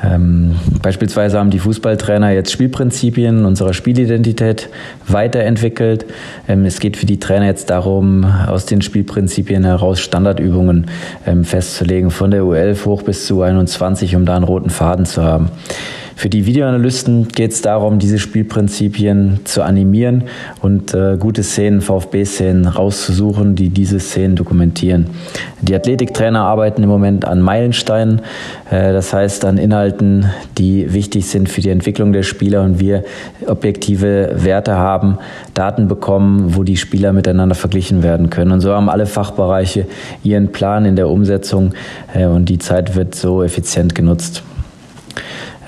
Ähm, beispielsweise haben die Fußballtrainer jetzt Spielprinzipien unserer Spielidentität weiterentwickelt. Ähm, es geht für die Trainer jetzt darum, aus den Spielprinzipien heraus Standardübungen ähm, festzulegen, von der U11 hoch bis zu U21, um da einen roten Faden zu haben. Für die Videoanalysten geht es darum, diese Spielprinzipien zu animieren und äh, gute Szenen, VfB-Szenen rauszusuchen, die diese Szenen dokumentieren. Die Athletiktrainer arbeiten im Moment an Meilensteinen, äh, das heißt an Inhalten, die wichtig sind für die Entwicklung der Spieler und wir objektive Werte haben, Daten bekommen, wo die Spieler miteinander verglichen werden können. Und so haben alle Fachbereiche ihren Plan in der Umsetzung äh, und die Zeit wird so effizient genutzt.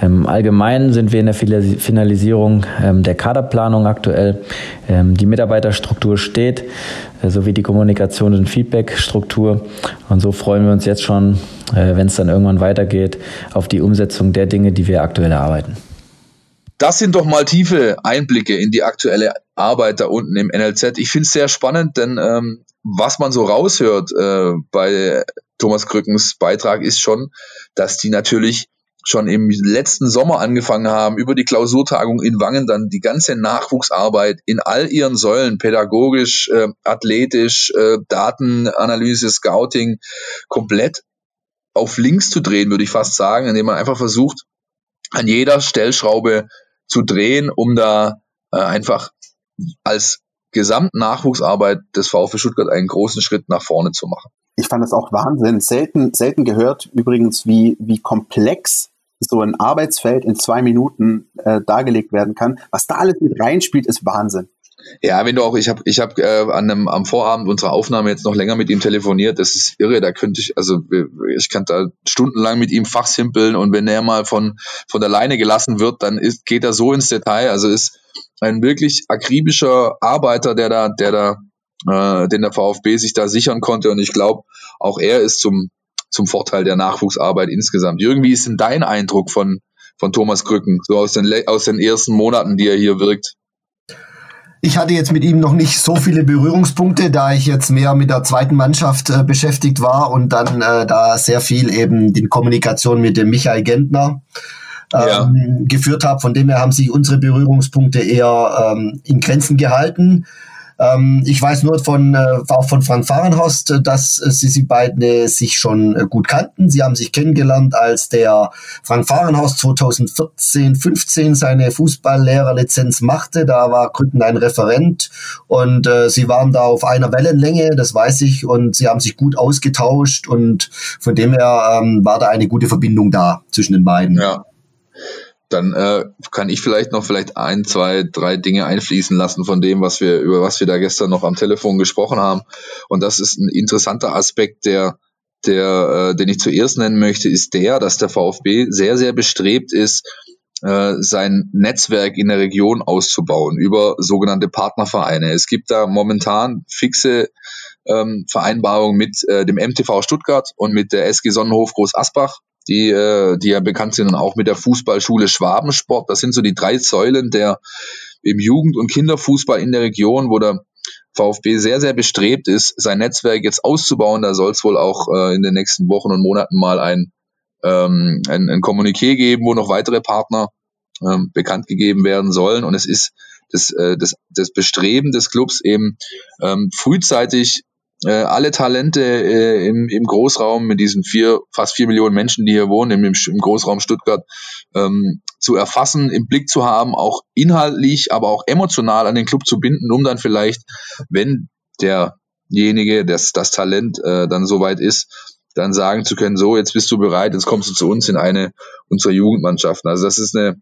Ähm, allgemein sind wir in der Finalisierung ähm, der Kaderplanung aktuell. Ähm, die Mitarbeiterstruktur steht, äh, sowie die Kommunikation und Feedbackstruktur. Und so freuen wir uns jetzt schon, äh, wenn es dann irgendwann weitergeht, auf die Umsetzung der Dinge, die wir aktuell erarbeiten. Das sind doch mal tiefe Einblicke in die aktuelle Arbeit da unten im NLZ. Ich finde es sehr spannend, denn ähm, was man so raushört äh, bei Thomas Krückens Beitrag ist schon, dass die natürlich schon im letzten Sommer angefangen haben, über die Klausurtagung in Wangen dann die ganze Nachwuchsarbeit in all ihren Säulen, pädagogisch, äh, athletisch, äh, Datenanalyse, Scouting, komplett auf links zu drehen, würde ich fast sagen, indem man einfach versucht, an jeder Stellschraube zu drehen, um da äh, einfach als Gesamtnachwuchsarbeit des VfB Stuttgart einen großen Schritt nach vorne zu machen. Ich fand das auch Wahnsinn. Selten, selten gehört übrigens, wie, wie komplex so ein Arbeitsfeld in zwei Minuten äh, dargelegt werden kann. Was da alles mit reinspielt, ist Wahnsinn. Ja, wenn du auch, ich habe ich hab, äh, an einem, am Vorabend unserer Aufnahme jetzt noch länger mit ihm telefoniert, das ist irre, da könnte ich, also ich kann da stundenlang mit ihm fachsimpeln und wenn er mal von, von der Leine gelassen wird, dann ist, geht er so ins Detail, also ist ein wirklich akribischer Arbeiter, der da, der da, äh, den der VfB sich da sichern konnte und ich glaube, auch er ist zum, zum Vorteil der Nachwuchsarbeit insgesamt. Jürgen, wie ist denn dein Eindruck von, von Thomas Krücken, so aus den, aus den ersten Monaten, die er hier wirkt? Ich hatte jetzt mit ihm noch nicht so viele Berührungspunkte, da ich jetzt mehr mit der zweiten Mannschaft äh, beschäftigt war und dann äh, da sehr viel eben die Kommunikation mit dem Michael Gentner ähm, ja. geführt habe. Von dem her haben sich unsere Berührungspunkte eher ähm, in Grenzen gehalten. Ähm, ich weiß nur von, äh, auch von Frank Fahrenhorst, äh, dass äh, sie, sie beide sich schon äh, gut kannten. Sie haben sich kennengelernt, als der Frank Fahrenhorst 2014, 15 seine Fußballlehrerlizenz machte. Da war Krücken ein Referent und äh, sie waren da auf einer Wellenlänge, das weiß ich, und sie haben sich gut ausgetauscht und von dem her ähm, war da eine gute Verbindung da zwischen den beiden. Ja dann äh, kann ich vielleicht noch vielleicht ein, zwei, drei Dinge einfließen lassen von dem, was wir über was wir da gestern noch am Telefon gesprochen haben. Und das ist ein interessanter Aspekt, der der, äh, den ich zuerst nennen möchte, ist der, dass der VfB sehr, sehr bestrebt ist, äh, sein Netzwerk in der Region auszubauen über sogenannte Partnervereine. Es gibt da momentan fixe ähm, Vereinbarung mit äh, dem MTV Stuttgart und mit der SG Sonnenhof Groß Asbach, die, äh, die ja bekannt sind und auch mit der Fußballschule Schwabensport. Das sind so die drei Säulen der im Jugend- und Kinderfußball in der Region, wo der VfB sehr, sehr bestrebt ist, sein Netzwerk jetzt auszubauen. Da soll es wohl auch äh, in den nächsten Wochen und Monaten mal ein, ähm, ein, ein Kommuniqué geben, wo noch weitere Partner ähm, bekannt gegeben werden sollen. Und es ist das, äh, das, das Bestreben des Clubs eben ähm, frühzeitig äh, alle Talente äh, im, im Großraum mit diesen vier, fast vier Millionen Menschen, die hier wohnen, im, im Großraum Stuttgart, ähm, zu erfassen, im Blick zu haben, auch inhaltlich, aber auch emotional an den Club zu binden, um dann vielleicht, wenn derjenige, das, das Talent äh, dann soweit ist, dann sagen zu können, so, jetzt bist du bereit, jetzt kommst du zu uns in eine unserer Jugendmannschaften. Also das ist eine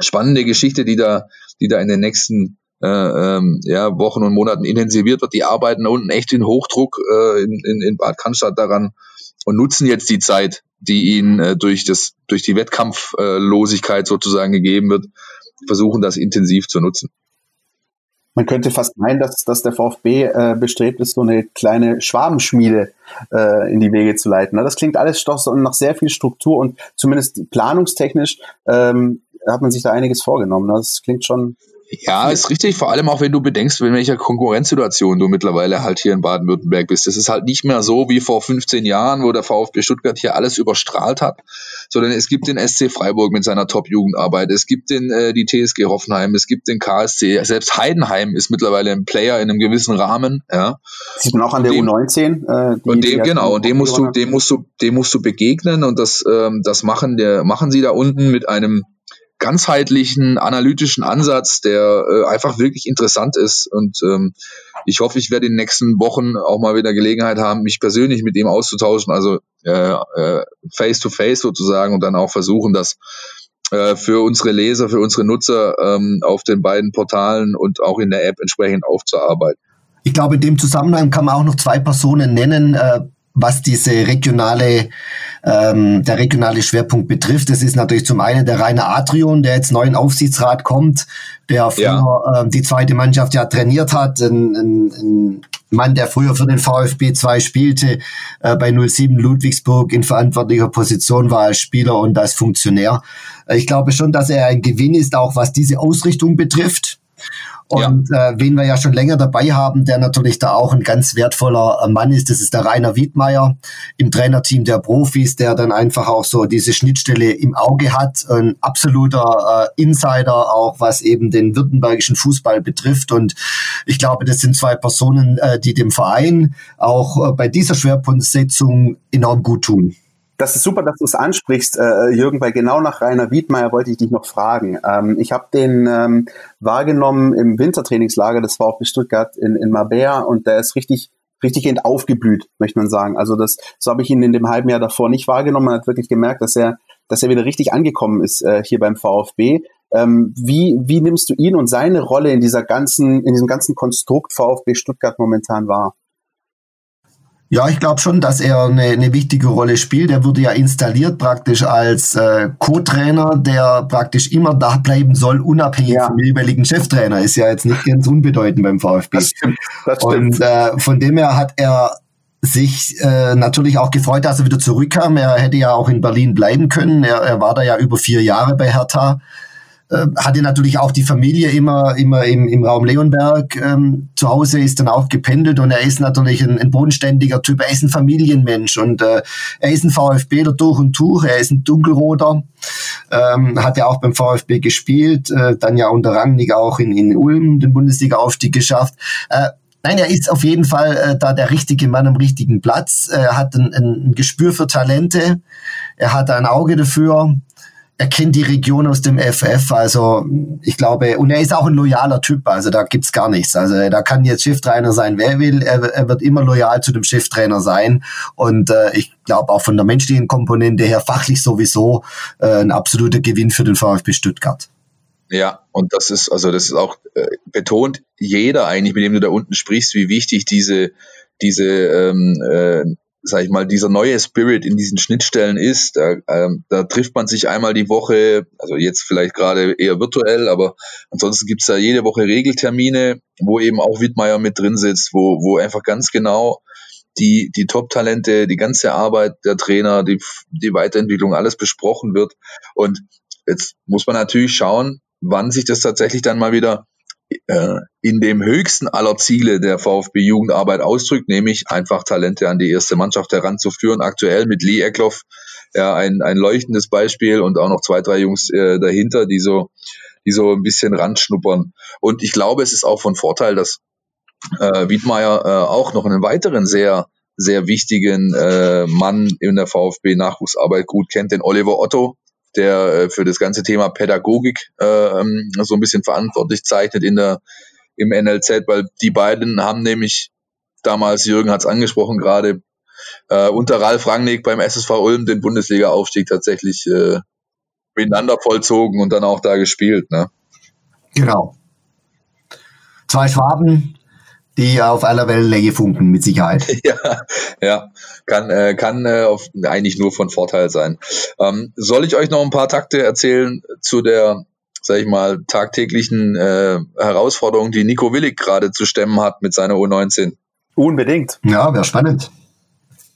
spannende Geschichte, die da, die da in den nächsten äh, ähm, ja, Wochen und Monaten intensiviert wird. Die arbeiten da unten echt in Hochdruck äh, in, in, in Bad Cannstatt daran und nutzen jetzt die Zeit, die ihnen äh, durch, das, durch die Wettkampflosigkeit sozusagen gegeben wird, versuchen das intensiv zu nutzen. Man könnte fast meinen, dass, dass der VfB äh, bestrebt ist, so eine kleine Schwabenschmiede äh, in die Wege zu leiten. Das klingt alles doch nach sehr viel Struktur und zumindest planungstechnisch ähm, hat man sich da einiges vorgenommen. Das klingt schon ja, ist richtig, vor allem auch wenn du bedenkst, in welcher Konkurrenzsituation du mittlerweile halt hier in Baden-Württemberg bist. Das ist halt nicht mehr so wie vor 15 Jahren, wo der VfB Stuttgart hier alles überstrahlt hat, sondern es gibt den SC Freiburg mit seiner Top-Jugendarbeit, es gibt den, äh, die TSG Hoffenheim, es gibt den KSC, selbst Heidenheim ist mittlerweile ein Player in einem gewissen Rahmen. Ja. Sieht man auch an der dem, U19. Äh, die, und dem, genau, und dem musst du, dem musst du, dem musst du begegnen und das, ähm, das machen der, machen sie da unten mit einem ganzheitlichen, analytischen Ansatz, der äh, einfach wirklich interessant ist. Und ähm, ich hoffe, ich werde in den nächsten Wochen auch mal wieder Gelegenheit haben, mich persönlich mit ihm auszutauschen, also äh, äh, face to face sozusagen und dann auch versuchen, das äh, für unsere Leser, für unsere Nutzer ähm, auf den beiden Portalen und auch in der App entsprechend aufzuarbeiten. Ich glaube, in dem Zusammenhang kann man auch noch zwei Personen nennen, äh, was diese regionale, ähm, der regionale Schwerpunkt betrifft. Das ist natürlich zum einen der Rainer Adrian, der jetzt neuen Aufsichtsrat kommt, der früher ja. ähm, die zweite Mannschaft ja trainiert hat, ein, ein, ein Mann, der früher für den VfB 2 spielte, äh, bei 07 Ludwigsburg in verantwortlicher Position war als Spieler und als Funktionär. Ich glaube schon, dass er ein Gewinn ist, auch was diese Ausrichtung betrifft. Und ja. äh, wen wir ja schon länger dabei haben, der natürlich da auch ein ganz wertvoller äh, Mann ist, das ist der Rainer Wiedmeier im Trainerteam der Profis, der dann einfach auch so diese Schnittstelle im Auge hat. Ein absoluter äh, Insider, auch was eben den württembergischen Fußball betrifft. Und ich glaube, das sind zwei Personen, äh, die dem Verein auch äh, bei dieser Schwerpunktsetzung enorm gut tun. Das ist super, dass du es ansprichst, äh, Jürgen, weil genau nach Rainer Wiedmeier wollte ich dich noch fragen. Ähm, ich habe den ähm, wahrgenommen im Wintertrainingslager des VfB Stuttgart in, in Marbella und der ist richtig richtig aufgeblüht, möchte man sagen. Also das, so habe ich ihn in dem halben Jahr davor nicht wahrgenommen. Man hat wirklich gemerkt, dass er, dass er wieder richtig angekommen ist äh, hier beim VfB. Ähm, wie, wie nimmst du ihn und seine Rolle in dieser ganzen, in diesem ganzen Konstrukt VfB Stuttgart momentan wahr? Ja, ich glaube schon, dass er eine, eine wichtige Rolle spielt. Er wurde ja installiert praktisch als äh, Co-Trainer, der praktisch immer da bleiben soll, unabhängig ja. vom jeweiligen Cheftrainer. Ist ja jetzt nicht ganz unbedeutend beim VfB. Das stimmt. Das stimmt. Und äh, von dem her hat er sich äh, natürlich auch gefreut, dass er wieder zurückkam. Er hätte ja auch in Berlin bleiben können. Er, er war da ja über vier Jahre bei Hertha äh, hatte natürlich auch die Familie immer, immer im, im Raum Leonberg ähm, zu Hause, ist dann auch gependelt und er ist natürlich ein, ein bodenständiger Typ, er ist ein Familienmensch und äh, er ist ein VfBler durch und durch, er ist ein Dunkelroter, ähm, hat ja auch beim VfB gespielt, äh, dann ja unter Rangnick auch in, in Ulm den Bundesliga-Aufstieg geschafft. Äh, Nein, er ist auf jeden Fall äh, da der richtige Mann am richtigen Platz. Er hat ein, ein Gespür für Talente. Er hat ein Auge dafür er kennt die Region aus dem FF, also ich glaube, und er ist auch ein loyaler Typ, also da gibt's gar nichts. Also da kann jetzt Cheftrainer sein, wer will, er, er wird immer loyal zu dem Cheftrainer sein. Und äh, ich glaube auch von der menschlichen Komponente her, fachlich sowieso, äh, ein absoluter Gewinn für den VfB Stuttgart. Ja, und das ist, also das ist auch äh, betont jeder eigentlich, mit dem du da unten sprichst, wie wichtig diese, diese ähm, äh, sag ich mal, dieser neue Spirit in diesen Schnittstellen ist. Da, ähm, da trifft man sich einmal die Woche, also jetzt vielleicht gerade eher virtuell, aber ansonsten gibt's da jede Woche Regeltermine, wo eben auch Wittmeier mit drin sitzt, wo, wo einfach ganz genau die, die Top-Talente, die ganze Arbeit der Trainer, die, die Weiterentwicklung, alles besprochen wird. Und jetzt muss man natürlich schauen, wann sich das tatsächlich dann mal wieder äh, in dem höchsten aller Ziele der VfB-Jugendarbeit ausdrückt, nämlich einfach Talente an die erste Mannschaft heranzuführen. Aktuell mit Lee Eckloff ja, ein, ein leuchtendes Beispiel und auch noch zwei, drei Jungs äh, dahinter, die so, die so ein bisschen ranschnuppern. Und ich glaube, es ist auch von Vorteil, dass äh, Wiedmeier äh, auch noch einen weiteren sehr, sehr wichtigen äh, Mann in der VfB-Nachwuchsarbeit gut kennt, den Oliver Otto, der äh, für das ganze Thema Pädagogik äh, ähm, so ein bisschen verantwortlich zeichnet in der im NLZ, weil die beiden haben nämlich damals, Jürgen hat es angesprochen gerade, äh, unter Ralf Rangnick beim SSV Ulm den Bundesliga-Aufstieg tatsächlich äh, miteinander vollzogen und dann auch da gespielt. Ne? Genau. Zwei Schwaben, die auf aller Wellenlänge funken, mit Sicherheit. ja, ja, kann, äh, kann äh, auf, eigentlich nur von Vorteil sein. Ähm, soll ich euch noch ein paar Takte erzählen zu der, sag ich mal, tagtäglichen äh, Herausforderung, die Nico Willig gerade zu stemmen hat mit seiner U19? Unbedingt. Ja, wäre spannend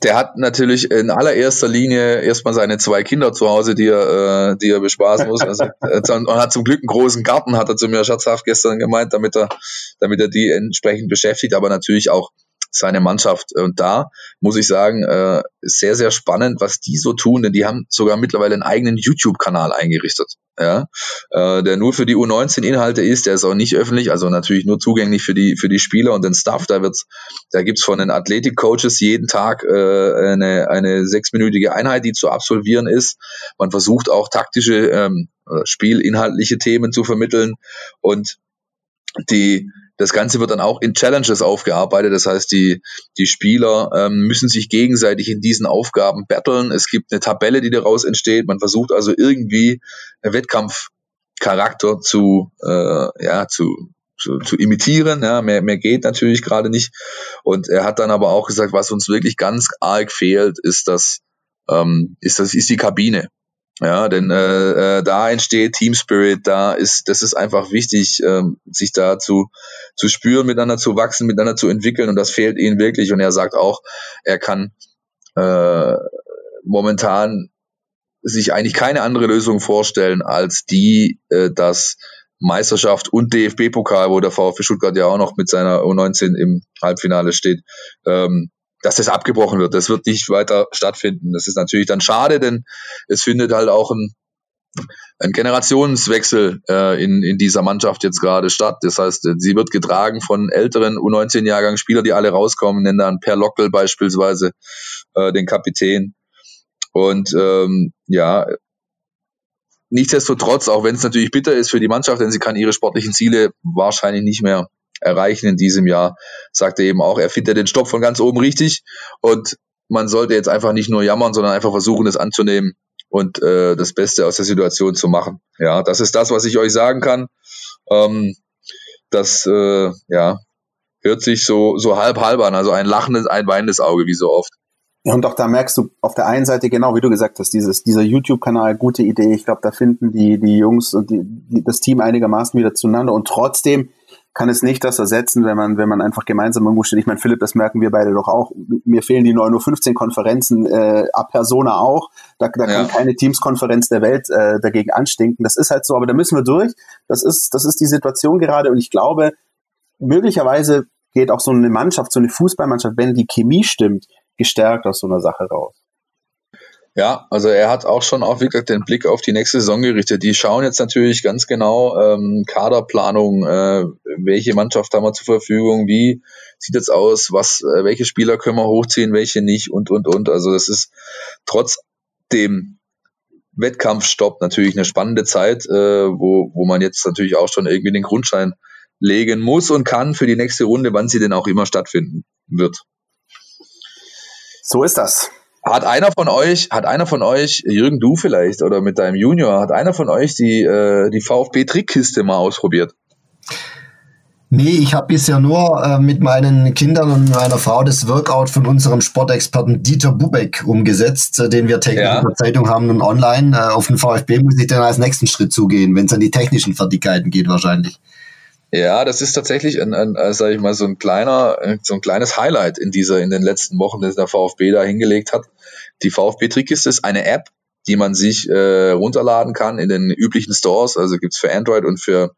der hat natürlich in allererster Linie erstmal seine zwei Kinder zu Hause, die er, äh, die er bespaßen muss. Also, äh, und hat zum Glück einen großen Garten, hat er zu mir scherzhaft gestern gemeint, damit er, damit er die entsprechend beschäftigt, aber natürlich auch seine Mannschaft. Und da muss ich sagen, äh, sehr, sehr spannend, was die so tun, denn die haben sogar mittlerweile einen eigenen YouTube-Kanal eingerichtet, ja, äh, der nur für die U19 Inhalte ist, der ist auch nicht öffentlich, also natürlich nur zugänglich für die, für die Spieler und den Staff. Da wird's, da gibt's von den Athletik-Coaches jeden Tag äh, eine, eine sechsminütige Einheit, die zu absolvieren ist. Man versucht auch taktische, ähm, spielinhaltliche Themen zu vermitteln und die das Ganze wird dann auch in Challenges aufgearbeitet. Das heißt, die, die Spieler ähm, müssen sich gegenseitig in diesen Aufgaben battlen. Es gibt eine Tabelle, die daraus entsteht. Man versucht also irgendwie einen Wettkampfcharakter zu, äh, ja, zu, zu, zu imitieren. Ja, mehr, mehr geht natürlich gerade nicht. Und er hat dann aber auch gesagt, was uns wirklich ganz arg fehlt, ist das, ähm, ist das, ist die Kabine. Ja, denn äh, äh, da entsteht Team Spirit, da ist, das ist einfach wichtig, ähm, sich da zu, zu spüren, miteinander zu wachsen, miteinander zu entwickeln und das fehlt ihnen wirklich. Und er sagt auch, er kann äh, momentan sich eigentlich keine andere Lösung vorstellen als die, äh, dass Meisterschaft und DFB-Pokal, wo der VfB Stuttgart ja auch noch mit seiner U19 im Halbfinale steht, ähm, dass das abgebrochen wird. Das wird nicht weiter stattfinden. Das ist natürlich dann schade, denn es findet halt auch ein, ein Generationswechsel äh, in, in dieser Mannschaft jetzt gerade statt. Das heißt, sie wird getragen von älteren U19-Jahrgang Spieler, die alle rauskommen, nennen dann Per Lockel beispielsweise äh, den Kapitän. Und ähm, ja, nichtsdestotrotz, auch wenn es natürlich bitter ist für die Mannschaft, denn sie kann ihre sportlichen Ziele wahrscheinlich nicht mehr erreichen in diesem Jahr, sagt er eben auch, er findet den Stopp von ganz oben richtig und man sollte jetzt einfach nicht nur jammern, sondern einfach versuchen, es anzunehmen und äh, das Beste aus der Situation zu machen. Ja, das ist das, was ich euch sagen kann. Ähm, das äh, ja, hört sich so, so halb halb an, also ein lachendes, ein weinendes Auge, wie so oft. Und auch da merkst du auf der einen Seite, genau wie du gesagt hast, dieses, dieser YouTube-Kanal, gute Idee. Ich glaube, da finden die, die Jungs und die, die, das Team einigermaßen wieder zueinander. Und trotzdem kann es nicht das ersetzen, wenn man, wenn man einfach gemeinsam irgendwo steht. Ich meine, Philipp, das merken wir beide doch auch. Mir fehlen die 9 Uhr 15 Konferenzen äh, ab Persona auch. Da, da ja. kann keine Teams-Konferenz der Welt äh, dagegen anstinken. Das ist halt so, aber da müssen wir durch. Das ist, das ist die Situation gerade und ich glaube, möglicherweise geht auch so eine Mannschaft, so eine Fußballmannschaft, wenn die Chemie stimmt, gestärkt aus so einer Sache raus. Ja, also er hat auch schon auch wirklich den Blick auf die nächste Saison gerichtet. Die schauen jetzt natürlich ganz genau ähm, Kaderplanung, äh, welche Mannschaft haben wir zur Verfügung, wie sieht es aus, was, äh, welche Spieler können wir hochziehen, welche nicht und und und. Also das ist trotz dem Wettkampfstopp natürlich eine spannende Zeit, äh, wo, wo man jetzt natürlich auch schon irgendwie den Grundstein legen muss und kann für die nächste Runde, wann sie denn auch immer stattfinden wird. So ist das. Hat einer von euch, hat einer von euch, Jürgen, du vielleicht oder mit deinem Junior, hat einer von euch die, äh, die VfB-Trickkiste mal ausprobiert? Nee, ich habe bisher nur äh, mit meinen Kindern und meiner Frau das Workout von unserem Sportexperten Dieter Bubeck umgesetzt, äh, den wir täglich ja. in der Zeitung haben und online. Äh, auf den VfB muss ich dann als nächsten Schritt zugehen, wenn es an die technischen Fertigkeiten geht wahrscheinlich. Ja, das ist tatsächlich ein, ein äh, sag ich mal, so ein kleiner, äh, so ein kleines Highlight in dieser, in den letzten Wochen, das der VfB da hingelegt hat. Die VfB-Trickkiste ist eine App, die man sich äh, runterladen kann in den üblichen Stores. Also gibt's für Android und für,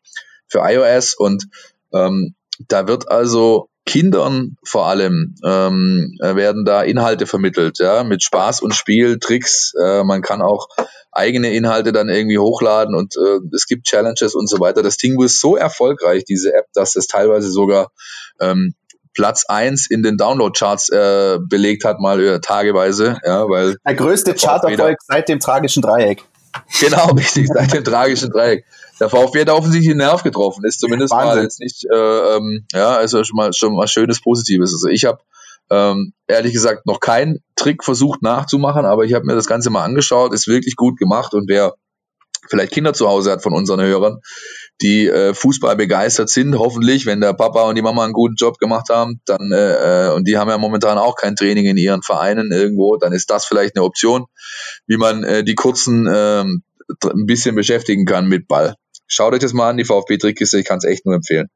für iOS und ähm, da wird also Kindern vor allem ähm, werden da Inhalte vermittelt, ja, mit Spaß und Spiel, Tricks. Äh, man kann auch eigene Inhalte dann irgendwie hochladen und äh, es gibt Challenges und so weiter. Das Ding ist so erfolgreich, diese App, dass es teilweise sogar ähm, Platz eins in den Download-Charts äh, belegt hat, mal äh, tageweise. Ja, weil der größte Charterfolg seit dem tragischen Dreieck. Genau, richtig, seit dem tragischen Dreieck der VfB hat offensichtlich einen Nerv getroffen, ist zumindest Wahnsinn. mal jetzt nicht, äh, ähm, ja, also schon mal schon mal schönes Positives. Also ich habe ähm, ehrlich gesagt noch keinen Trick versucht nachzumachen, aber ich habe mir das Ganze mal angeschaut, ist wirklich gut gemacht und wer vielleicht Kinder zu Hause hat von unseren Hörern, die äh, Fußball begeistert sind, hoffentlich, wenn der Papa und die Mama einen guten Job gemacht haben, dann äh, äh und die haben ja momentan auch kein Training in ihren Vereinen irgendwo, dann ist das vielleicht eine Option, wie man äh, die kurzen äh, ein bisschen beschäftigen kann mit Ball. Schaut euch das mal an, die VfB-Trickkiste, ich kann es echt nur empfehlen.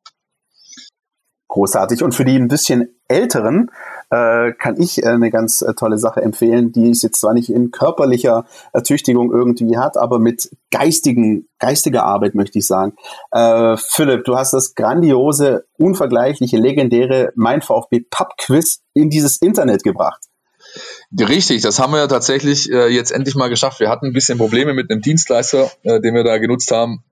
Großartig. Und für die ein bisschen älteren äh, kann ich äh, eine ganz äh, tolle Sache empfehlen, die es jetzt zwar nicht in körperlicher Ertüchtigung irgendwie hat, aber mit geistigen, geistiger Arbeit möchte ich sagen. Äh, Philipp, du hast das grandiose, unvergleichliche, legendäre Mein VfB Pub Quiz in dieses Internet gebracht. Richtig, das haben wir ja tatsächlich äh, jetzt endlich mal geschafft. Wir hatten ein bisschen Probleme mit einem Dienstleister, äh, den wir da genutzt haben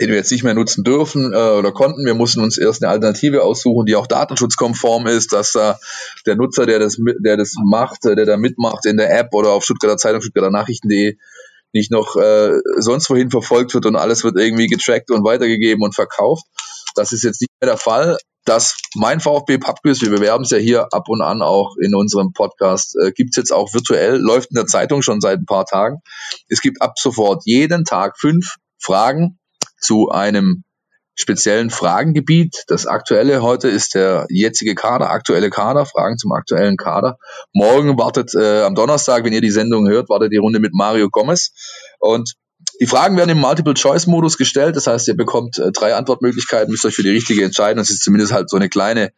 den wir jetzt nicht mehr nutzen dürfen äh, oder konnten. Wir mussten uns erst eine Alternative aussuchen, die auch datenschutzkonform ist, dass da der Nutzer, der das, der das macht, äh, der da mitmacht in der App oder auf Stuttgarter Zeitung, Stuttgarter Nachrichten.de, nicht noch äh, sonst wohin verfolgt wird und alles wird irgendwie getrackt und weitergegeben und verkauft. Das ist jetzt nicht mehr der Fall. Das mein VfB Pubquiz, wir bewerben es ja hier ab und an auch in unserem Podcast, äh, gibt es jetzt auch virtuell, läuft in der Zeitung schon seit ein paar Tagen. Es gibt ab sofort jeden Tag fünf Fragen zu einem speziellen Fragengebiet. Das aktuelle heute ist der jetzige Kader, aktuelle Kader, Fragen zum aktuellen Kader. Morgen wartet äh, am Donnerstag, wenn ihr die Sendung hört, wartet die Runde mit Mario Gomez. Und die Fragen werden im Multiple-Choice-Modus gestellt. Das heißt, ihr bekommt äh, drei Antwortmöglichkeiten, müsst euch für die richtige entscheiden. Das ist zumindest halt so eine kleine,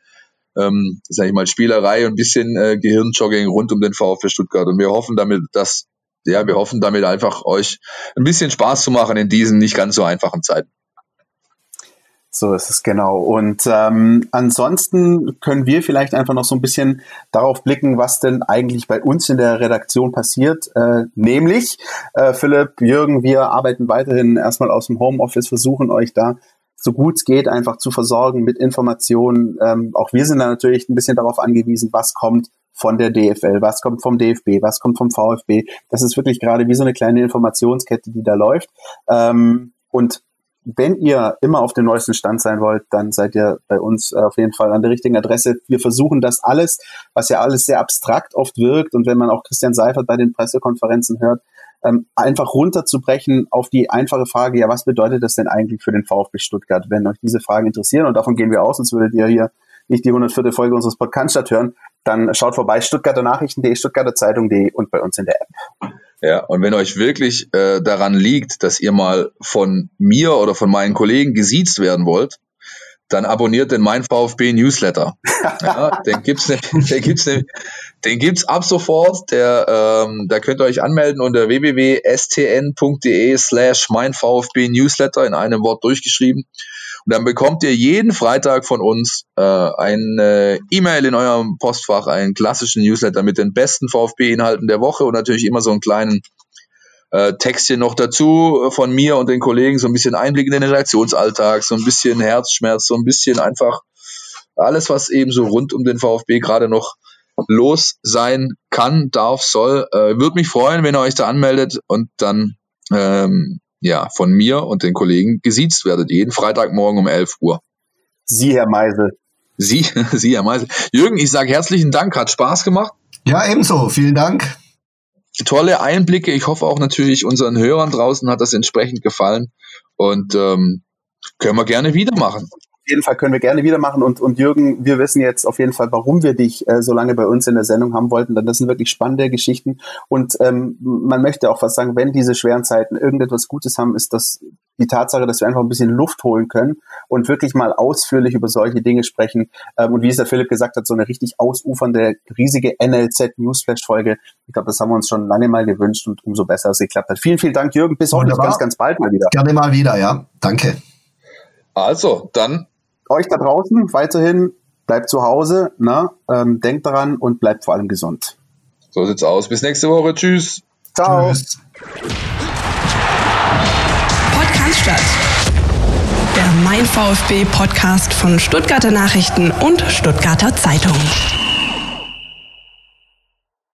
ähm, sag ich mal, Spielerei und ein bisschen äh, Gehirnjogging rund um den VfB Stuttgart. Und wir hoffen damit, dass ja, wir hoffen damit einfach euch ein bisschen Spaß zu machen in diesen nicht ganz so einfachen Zeiten. So ist es genau. Und ähm, ansonsten können wir vielleicht einfach noch so ein bisschen darauf blicken, was denn eigentlich bei uns in der Redaktion passiert. Äh, nämlich, äh, Philipp, Jürgen, wir arbeiten weiterhin erstmal aus dem Homeoffice, versuchen euch da so gut es geht einfach zu versorgen mit Informationen. Ähm, auch wir sind da natürlich ein bisschen darauf angewiesen, was kommt von der DFL, was kommt vom DFB, was kommt vom VfB. Das ist wirklich gerade wie so eine kleine Informationskette, die da läuft. Ähm, und wenn ihr immer auf dem neuesten Stand sein wollt, dann seid ihr bei uns auf jeden Fall an der richtigen Adresse. Wir versuchen das alles, was ja alles sehr abstrakt oft wirkt und wenn man auch Christian Seifert bei den Pressekonferenzen hört, ähm, einfach runterzubrechen auf die einfache Frage, ja, was bedeutet das denn eigentlich für den VfB Stuttgart, wenn euch diese Fragen interessieren und davon gehen wir aus, sonst würdet ihr hier nicht die 104. Folge unseres Podcasts hören, dann schaut vorbei, Stuttgarter Nachrichten.de, Stuttgarter Zeitung.de und bei uns in der App. Ja, und wenn euch wirklich äh, daran liegt, dass ihr mal von mir oder von meinen Kollegen gesiezt werden wollt, dann abonniert den Mein VfB Newsletter. Ja, den gibt's, den gibt's, den gibt's ab sofort. Der, ähm, da könnt ihr euch anmelden unter www.stn.de slash Mein VfB Newsletter in einem Wort durchgeschrieben. Und dann bekommt ihr jeden Freitag von uns äh, eine E-Mail in eurem Postfach, einen klassischen Newsletter mit den besten VfB-Inhalten der Woche und natürlich immer so einen kleinen äh, Textchen noch dazu von mir und den Kollegen, so ein bisschen Einblick in den Redaktionsalltag, so ein bisschen Herzschmerz, so ein bisschen einfach alles, was eben so rund um den VfB gerade noch los sein kann, darf, soll. Äh, Würde mich freuen, wenn ihr euch da anmeldet und dann ähm, ja, von mir und den Kollegen gesiezt werdet, jeden Freitagmorgen um 11 Uhr. Sie, Herr Meisel. Sie, Sie, Herr Meisel. Jürgen, ich sage herzlichen Dank, hat Spaß gemacht. Ja, ebenso, vielen Dank. Tolle Einblicke. Ich hoffe auch natürlich unseren Hörern draußen hat das entsprechend gefallen und ähm, können wir gerne wieder machen. Jeden Fall können wir gerne wieder machen. Und, und Jürgen, wir wissen jetzt auf jeden Fall, warum wir dich äh, so lange bei uns in der Sendung haben wollten. Denn das sind wirklich spannende Geschichten. Und ähm, man möchte auch was sagen, wenn diese schweren Zeiten irgendetwas Gutes haben, ist das die Tatsache, dass wir einfach ein bisschen Luft holen können und wirklich mal ausführlich über solche Dinge sprechen. Ähm, und wie es der Philipp gesagt hat, so eine richtig ausufernde, riesige NLZ Newsflash-Folge. Ich glaube, das haben wir uns schon lange mal gewünscht und umso besser es geklappt hat. Vielen, vielen Dank, Jürgen. Bis heute ganz, ganz bald mal wieder. Gerne mal wieder, ja. Danke. Also, dann. Euch da draußen weiterhin bleibt zu Hause, ne? ähm, denkt daran und bleibt vor allem gesund. So sieht's aus. Bis nächste Woche. Tschüss. Ciao. Tschüss. Podcast Der Mein VfB Podcast von Stuttgarter Nachrichten und Stuttgarter Zeitung.